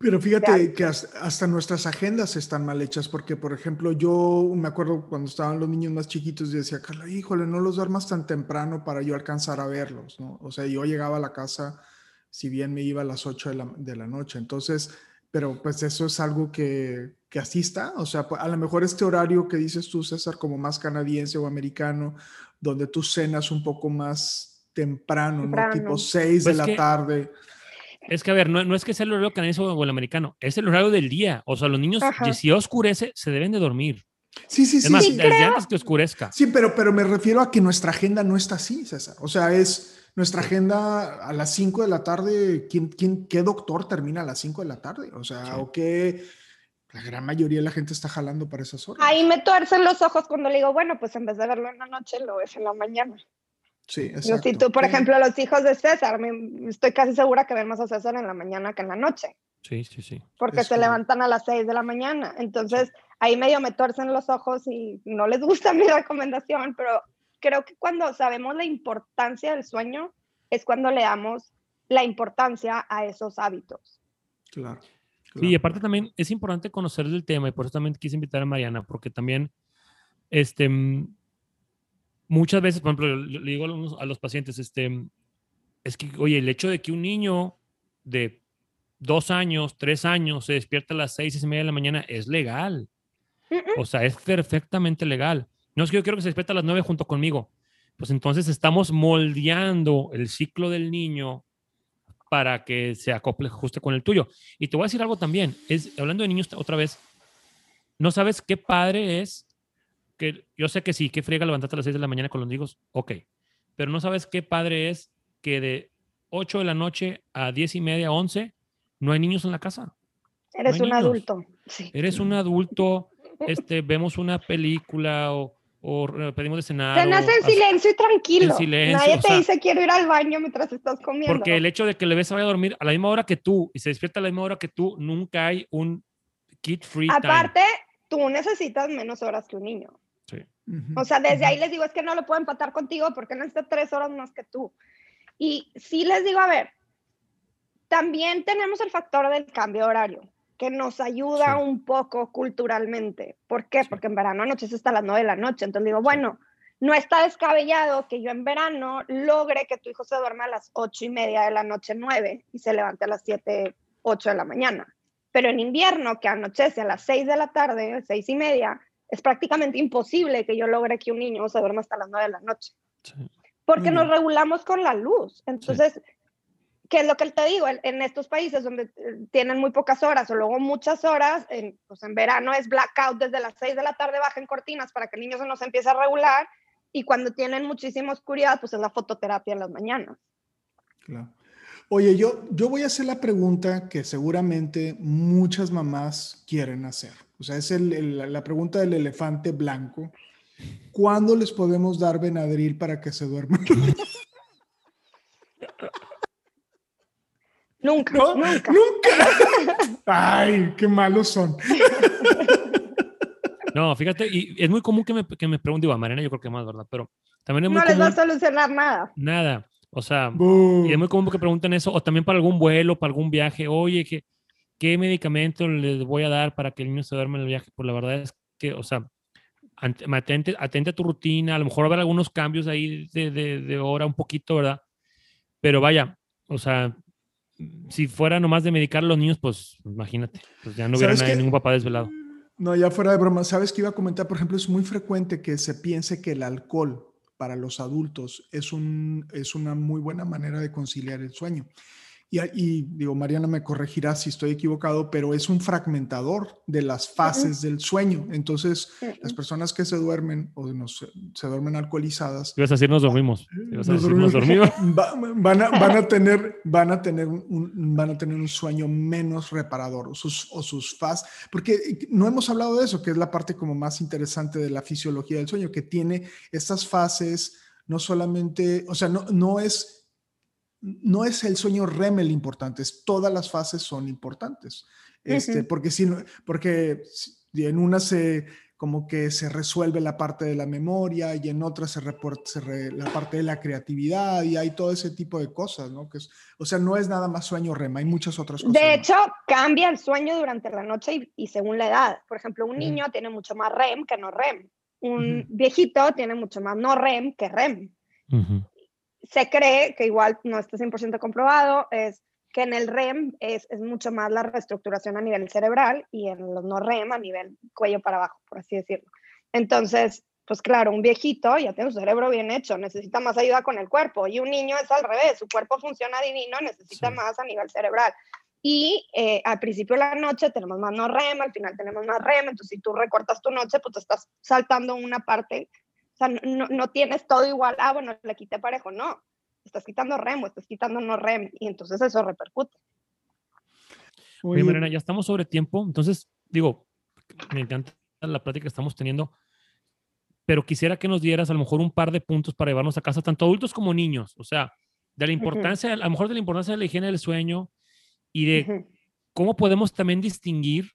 Pero fíjate que hasta, nuestras agendas están mal hechas, porque por ejemplo yo me acuerdo cuando estaban los niños más chiquitos y decía, Carla, híjole, no los duermas tan temprano para yo alcanzar a verlos, ¿no? O sea, yo llegaba a la casa, si bien me iba a las 8 de la, de la noche, entonces, pero pues eso es algo que, que así está, o sea, a lo mejor este horario que dices tú, César, como más canadiense o americano, donde tú cenas un poco más temprano, ¿no? Tipo 6 de pues la tarde. Es que, a ver, no, no, es que sea el horario canadiense o el americano, es el horario del día. O sea, los niños, si oscurece, se deben de dormir. Sí, sí, sí. Más, sí, desde antes que oscurezca. Sí, pero, pero me refiero a que nuestra agenda no está así, César. O sea, es nuestra agenda a las 5 de la tarde. ¿quién, quién, ¿Qué doctor termina a las 5 de la tarde? O sea, o qué la gran mayoría de la gente está jalando para esas horas. Ahí me tuercen los ojos cuando le digo, bueno, pues en vez de verlo en la noche, lo ves en la mañana. Sí, exacto. Si tú, por ejemplo, los hijos de César, estoy casi segura que ven más a César en la mañana que en la noche. Sí, sí, sí. Porque se levantan a las 6 de la mañana. Entonces, ahí medio me tuercen los ojos y no les gusta mi recomendación, pero creo que cuando sabemos la importancia del sueño es cuando le damos la importancia a esos hábitos. Claro. Y aparte también es importante conocer el tema y por eso también quise invitar a Mariana, porque también, este, muchas veces, por ejemplo, le, digo a los, pacientes, este, es que, oye, el hecho de que un niño de dos años, tres años se despierta a las seis, y media de la mañana es legal. O sea, es perfectamente legal. No es que yo quiero que se despierte a las nueve junto conmigo. Pues entonces estamos moldeando el ciclo del niño para que se acople justo con el tuyo. Y te voy a decir algo también, es hablando de niños otra vez, no sabes qué padre es que yo sé que sí, que friega levantarte a las 6 de la mañana con los hijos, ok, pero no sabes qué padre es que de 8 de la noche a 10 y media, 11, no hay niños en la casa. Eres un adulto. Sí. Eres un adulto, este, vemos una película o, o pedimos de cenar. Cenas en silencio y tranquilo. Nadie te dice quiero ir al baño mientras estás comiendo. Porque el hecho de que le ves a vaya a dormir a la misma hora que tú y se despierta a la misma hora que tú, nunca hay un kid free Aparte, tú necesitas menos horas que un niño. Sí. O sea, desde ahí les digo, es que no lo puedo empatar contigo porque necesita tres horas más que tú. Y sí les digo, a ver, también tenemos el factor del cambio de horario que nos ayuda un poco culturalmente. ¿Por qué? Porque en verano anochece hasta las 9 de la noche. Entonces digo, bueno, no está descabellado que yo en verano logre que tu hijo se duerma a las 8 y media de la noche, 9, y se levante a las 7, 8 de la mañana. Pero en invierno, que anochece a las 6 de la tarde, 6 y media, es prácticamente imposible que yo logre que un niño se duerma hasta las 9 de la noche. Porque nos regulamos con la luz. Entonces, ¿Qué es lo que te digo? En, estos países donde eh, tienen muy pocas horas o luego muchas horas, en, pues en verano es blackout desde las 6 de la tarde, bajen cortinas para que el niño se nos empiece a regular y cuando tienen muchísima oscuridad, pues es la fototerapia en las mañanas. Claro. Oye, yo, yo voy a hacer la pregunta que seguramente muchas mamás quieren hacer. O sea, es el, la pregunta del elefante blanco. ¿Cuándo les podemos dar Benadryl para que se duerman? Nunca, nunca. Nunca. Ay, qué malos son. No, fíjate, y es muy común que me, que me pregunten, digo, a Mariana yo creo que más, ¿verdad? Pero también es muy No les va a solucionar nada. Nada. O sea, y es muy común que pregunten eso, o también para algún vuelo, para algún viaje, oye, ¿qué, qué medicamento les voy a dar para que el niño se duerma en el viaje? Pues la verdad es que, o sea, atente, atente a tu rutina, a lo mejor va a haber algunos cambios ahí de, de, de hora un poquito, ¿verdad? Pero vaya, o sea, si fuera nomás de medicar a los niños, pues imagínate, pues ya no hubiera nadie, ningún papá desvelado. No, ya fuera de broma, sabes que iba a comentar, por ejemplo, es muy frecuente que se piense que el alcohol para los adultos es, un, es una muy buena manera de conciliar el sueño. Y, digo, Mariana me corregirá si estoy equivocado, pero es un fragmentador de las fases del sueño. Entonces, las personas que se duermen o no, se, se duermen alcoholizadas. Ibas a decir nos dormimos. Ibas a decir nos dormimos. van, a, van, a, tener, van, a tener un, van a tener un sueño menos reparador o sus, o sus fases. Porque no hemos hablado de eso, que es la parte como más interesante de la fisiología del sueño, que tiene estas fases no solamente, o sea, no, no es no es el sueño REM el importante, es todas las fases son importantes. Este, porque, si, porque en una se como que se resuelve la parte de la memoria y en otra se reporta la parte de la creatividad y hay todo ese tipo de cosas, ¿no? Que es, o sea, no es nada más sueño REM, hay muchas otras cosas. De hecho, cambia el sueño durante la noche y, según la edad. Por ejemplo, un niño tiene mucho más REM que no REM. Un viejito tiene mucho más no REM que REM. Se cree que igual no está 100% comprobado, es que en el REM es, es, mucho más la reestructuración a nivel cerebral y en los no REM a nivel cuello para abajo, por así decirlo. Entonces, pues claro, un viejito ya tiene su cerebro bien hecho, necesita más ayuda con el cuerpo y un niño es al revés, su cuerpo funciona divino, necesita más a nivel cerebral. Y eh, al principio de la noche tenemos más no REM, al final tenemos más REM, entonces si tú recortas tu noche, pues te estás saltando una parte, o sea, no, no tienes todo igual, ah, bueno, le quité parejo, no, estás quitando REM o estás quitando no REM y entonces eso repercute. Oye, Mariana, ya estamos sobre tiempo, entonces digo, me encanta la plática que estamos teniendo, pero quisiera que nos dieras a lo mejor un par de puntos para llevarnos a casa, tanto adultos como niños, o sea, de la importancia, a lo mejor de la importancia de la higiene del sueño y de cómo podemos también distinguir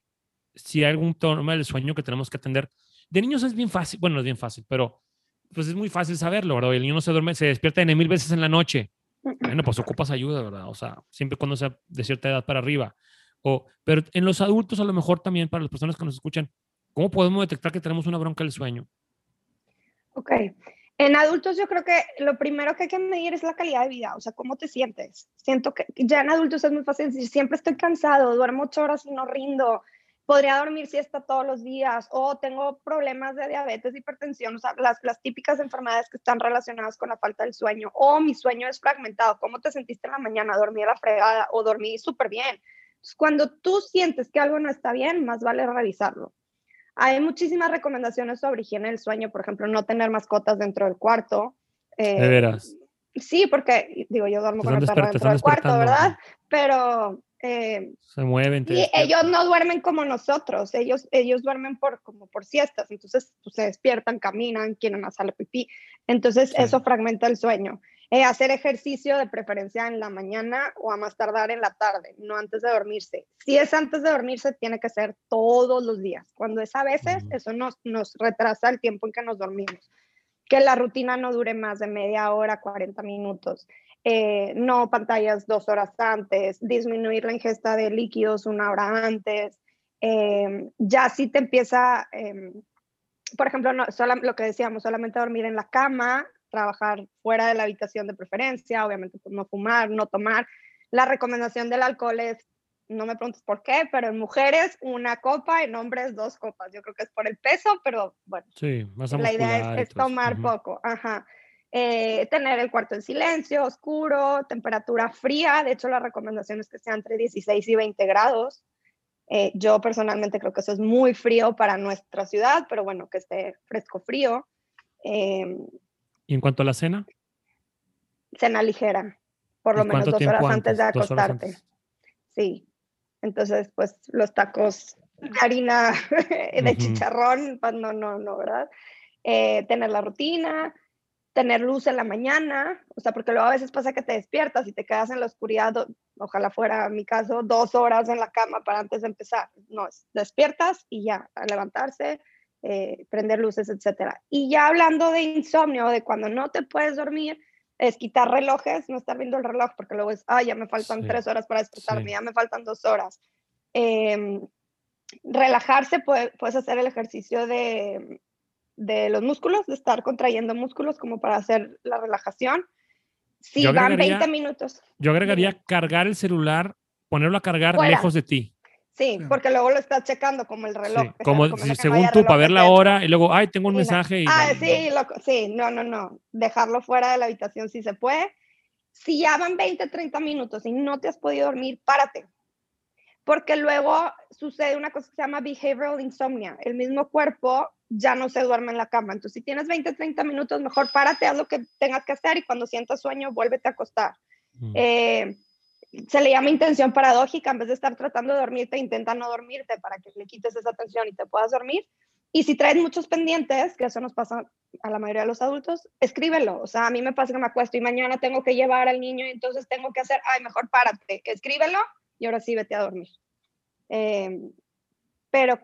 si hay algún tema del sueño que tenemos que atender. De niños es bien fácil, bueno, es bien fácil, pero pues es muy fácil saberlo, ¿verdad? El niño no se duerme, se despierta en mil veces en la noche. Bueno, pues ocupas ayuda, ¿verdad? O sea, siempre cuando sea de cierta edad para arriba. O, pero en los adultos, a lo mejor también, para las personas que nos escuchan, ¿cómo podemos detectar que tenemos una bronca del sueño? Ok. En adultos yo creo que lo primero que hay que medir es la calidad de vida, o sea, cómo te sientes. Siento que ya en adultos es muy fácil decir, siempre estoy cansado, duermo ocho horas y no rindo, podría dormir siesta todos los días o tengo problemas de diabetes, hipertensión, o sea, las, las típicas enfermedades que están relacionadas con la falta del sueño o mi sueño es fragmentado, ¿cómo te sentiste en la mañana? ¿Dormí a la fregada o dormí súper bien? cuando tú sientes que algo no está bien, más vale revisarlo. Hay muchísimas recomendaciones sobre higiene del sueño, por ejemplo, no tener mascotas dentro del cuarto. Eh, de veras. Sí, porque digo, yo duermo con el perro dentro del cuarto, ¿verdad? Pero eh, se mueven. Y ellos no duermen como nosotros, ellos, ellos duermen por, como por siestas, entonces pues, se despiertan, caminan, quieren hacer pipí, entonces eso fragmenta el sueño. Eh, hacer ejercicio de preferencia en la mañana o a más tardar en la tarde, no antes de dormirse. Si es antes de dormirse, tiene que ser todos los días. Cuando es a veces, eso nos, nos retrasa el tiempo en que nos dormimos. Que la rutina no dure más de media hora, 40 minutos. Eh, no pantallas dos horas antes, disminuir la ingesta de líquidos una hora antes. Eh, ya si te empieza, em, por ejemplo, no, lo que decíamos, solamente dormir en la cama, trabajar fuera de la habitación de preferencia, obviamente pues, no fumar, no tomar. La recomendación del alcohol es, no me preguntes por qué, pero en mujeres una copa, en hombres dos copas. Yo creo que es por el peso, pero bueno, sí, la idea es, tomar poco. Ajá. Eh, tener el cuarto en silencio, oscuro, temperatura fría. De hecho, la recomendación es que sea entre 16 y 20 grados. Eh, yo personalmente creo que eso es muy frío para nuestra ciudad, pero bueno, que esté fresco frío. Em, ¿Y en cuanto a la cena? Cena ligera, por lo menos dos horas antes, de acostarte. Sí. Entonces, pues los tacos de harina de chicharrón, pues no, no, no, ¿verdad? Eh, tener la rutina, tener luz en la mañana, o sea, porque luego a veces pasa que te despiertas y te quedas en la oscuridad, ojalá fuera mi caso, dos horas en la cama para antes de empezar. No, despiertas y ya, a levantarse, eh, prender luces, etcétera. Y ya hablando de insomnio, de cuando no te puedes dormir, es quitar relojes, no estar viendo el reloj, porque luego es, ah, ya me faltan tres horas para despertarme, ya me faltan dos horas. Em, relajarse, puedes hacer el ejercicio de de los músculos, de estar contrayendo músculos como para hacer la relajación. Si van 20 minutos. Yo agregaría cargar el celular, ponerlo a cargar lejos de ti. Sí, porque luego lo estás checando como el reloj. como, según tú, para ver la hora y luego, ay, tengo un mensaje. Y ah, sí, sí, no, no, no. Dejarlo fuera de la habitación si se puede. Si ya van 20, 30 minutos y no te has podido dormir, párate porque luego sucede una cosa que se llama behavioral insomnia. El mismo cuerpo ya no se duerme en la cama. Entonces, si tienes 20, 30 minutos, mejor párate, haz lo que tengas que hacer y cuando sientas sueño, vuélvete a acostar. Mm. Eh, se le llama intención paradójica. En vez de estar tratando de dormirte, intenta no dormirte para que le quites esa tensión y te puedas dormir. Y si traes muchos pendientes, que eso nos pasa a la mayoría de los adultos, escríbelo. O sea, a mí me pasa que me acuesto y mañana tengo que llevar al niño y entonces tengo que hacer, ay, mejor párate, escríbelo y ahora sí vete a dormir. Eh, pero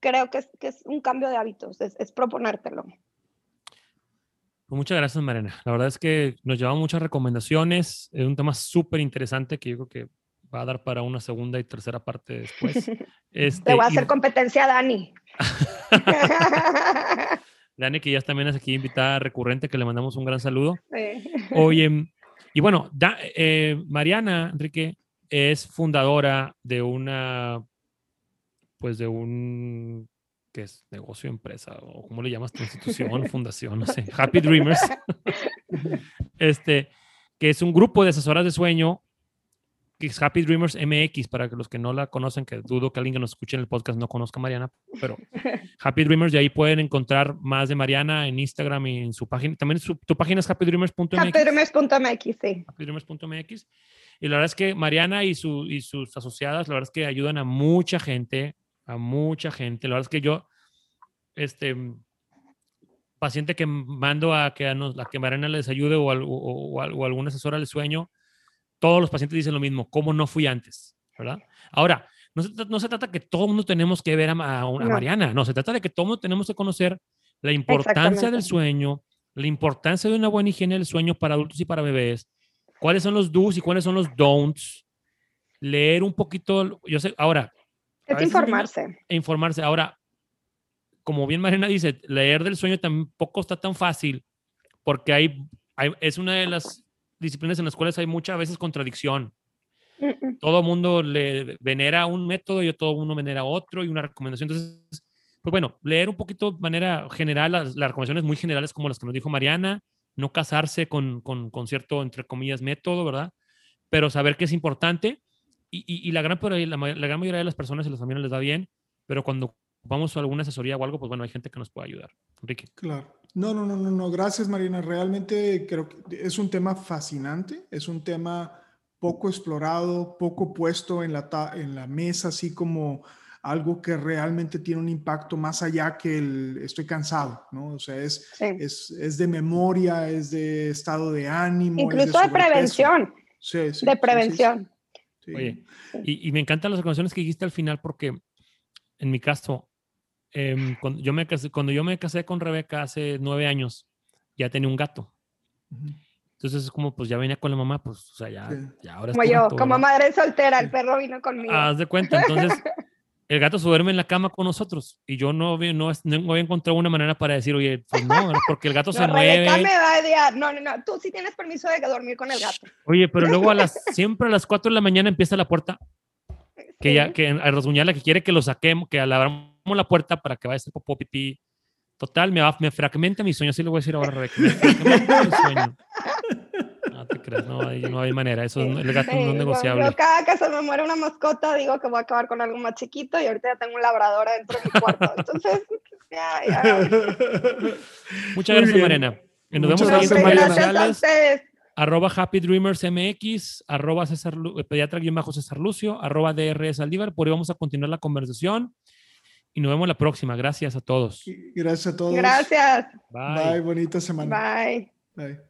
creo que es, que es, un cambio de hábitos, es, es proponértelo. Pues muchas gracias, Mariana. La verdad es que nos llevamos muchas recomendaciones. Es un tema súper interesante que yo creo que va a dar para una segunda y tercera parte después. Este, Te voy a hacer competencia a Dani. Dani, que ya también es aquí invitada recurrente, que le mandamos un gran saludo. Oye, y bueno, eh, Mariana, Enrique, es fundadora de una, pues de un que es negocio, empresa, o cómo le llamas tu institución, fundación, no sé, Happy Dreamers, este, que es un grupo de asesoras de sueño, que es Happy Dreamers MX, para que los que no la conocen, que dudo que alguien que nos escuche en el podcast no conozca a Mariana, pero Happy Dreamers, y ahí pueden encontrar más de Mariana en Instagram y en su página, también su, tu página es happydreamers.mx. Happydreamers.mx, sí. Happydreamers.mx. Y la verdad es que Mariana y, su, y sus asociadas, la verdad es que ayudan a mucha gente a mucha gente. La verdad es que yo, este, paciente que mando a que, a, nos, que Mariana les ayude o, o, o, alguna asesora del sueño, todos los pacientes dicen lo mismo, ¿cómo no fui antes? ¿Verdad? Ahora, no se, no se trata que todo mundo tenemos que ver a, a, Mariana, no, se trata de que todo mundo tenemos que conocer la importancia del sueño, la importancia de una buena higiene del sueño para adultos y para bebés, cuáles son los do's y cuáles son los don'ts, leer un poquito, yo sé, ahora, es informarse. E informarse. Ahora, como bien Mariana dice, leer del sueño tampoco está tan fácil porque hay, es una de las disciplinas en las cuales hay muchas veces contradicción. Todo mundo le venera un método y todo el mundo venera otro y una recomendación. Entonces, pues bueno, leer un poquito de manera general, las, recomendaciones muy generales como las que nos dijo Mariana, no casarse con, con, con cierto, entre comillas, método, ¿verdad? Pero saber que es importante y, la, gran, la, la, gran mayoría de las personas y las familias les da bien, pero cuando vamos a alguna asesoría o algo, pues bueno, hay gente que nos puede ayudar. Enrique. Claro. No, no, no, no, no. Gracias, Marina. Realmente creo que es un tema fascinante, es un tema poco explorado, poco puesto en la, en la mesa, así como algo que realmente tiene un impacto más allá que el estoy cansado, ¿no? O sea, es, es, es, de memoria, es de estado de ánimo. Incluso de, prevención. Sí, sí, de prevención. Oye, y, me encantan las canciones que dijiste al final porque en mi caso, em, cuando, yo me casé, cuando yo me casé con Rebeca hace nueve años, ya tenía un gato. Entonces es como, pues ya venía con la mamá, pues, o sea, ya, ya ahora Como yo, como madre soltera, el perro vino conmigo. Haz de cuenta, entonces el gato se duerme en la cama con nosotros y yo no, no, no había encontrado una manera para decir, oye, pues no, porque el gato se mueve. Me va a no, no, no, tú sí tienes permiso de dormir con el gato. Oye, pero luego a las, siempre a las 4 de la mañana empieza la puerta, que ya, que a rasguñarla, que quiere que lo saquemos, que abramos la puerta para que vaya a hacer popó, pipí. Total, me, me fragmenta mi sueño, así lo voy a decir ahora, Rebeca. Me fragmenta mi sueño. No te creas, no hay, no hay manera. Eso el gato no es negociable. Yo cada que se me muere una mascota digo que voy a acabar con algo más chiquito y ahorita ya tengo un labrador dentro de mi cuarto. Entonces, ya, ya. Muchas gracias, Mariana. Nos vemos ahí en redes sociales. Arroba Happy Dreamers MX, arroba César, eh, pediatra-césar Lucio, arroba DR Saldívar. Por ahí vamos a continuar la conversación y nos vemos la próxima. Gracias a todos. Gracias a todos. Gracias. Bye. Bye. Bonita semana. Bye. Bye.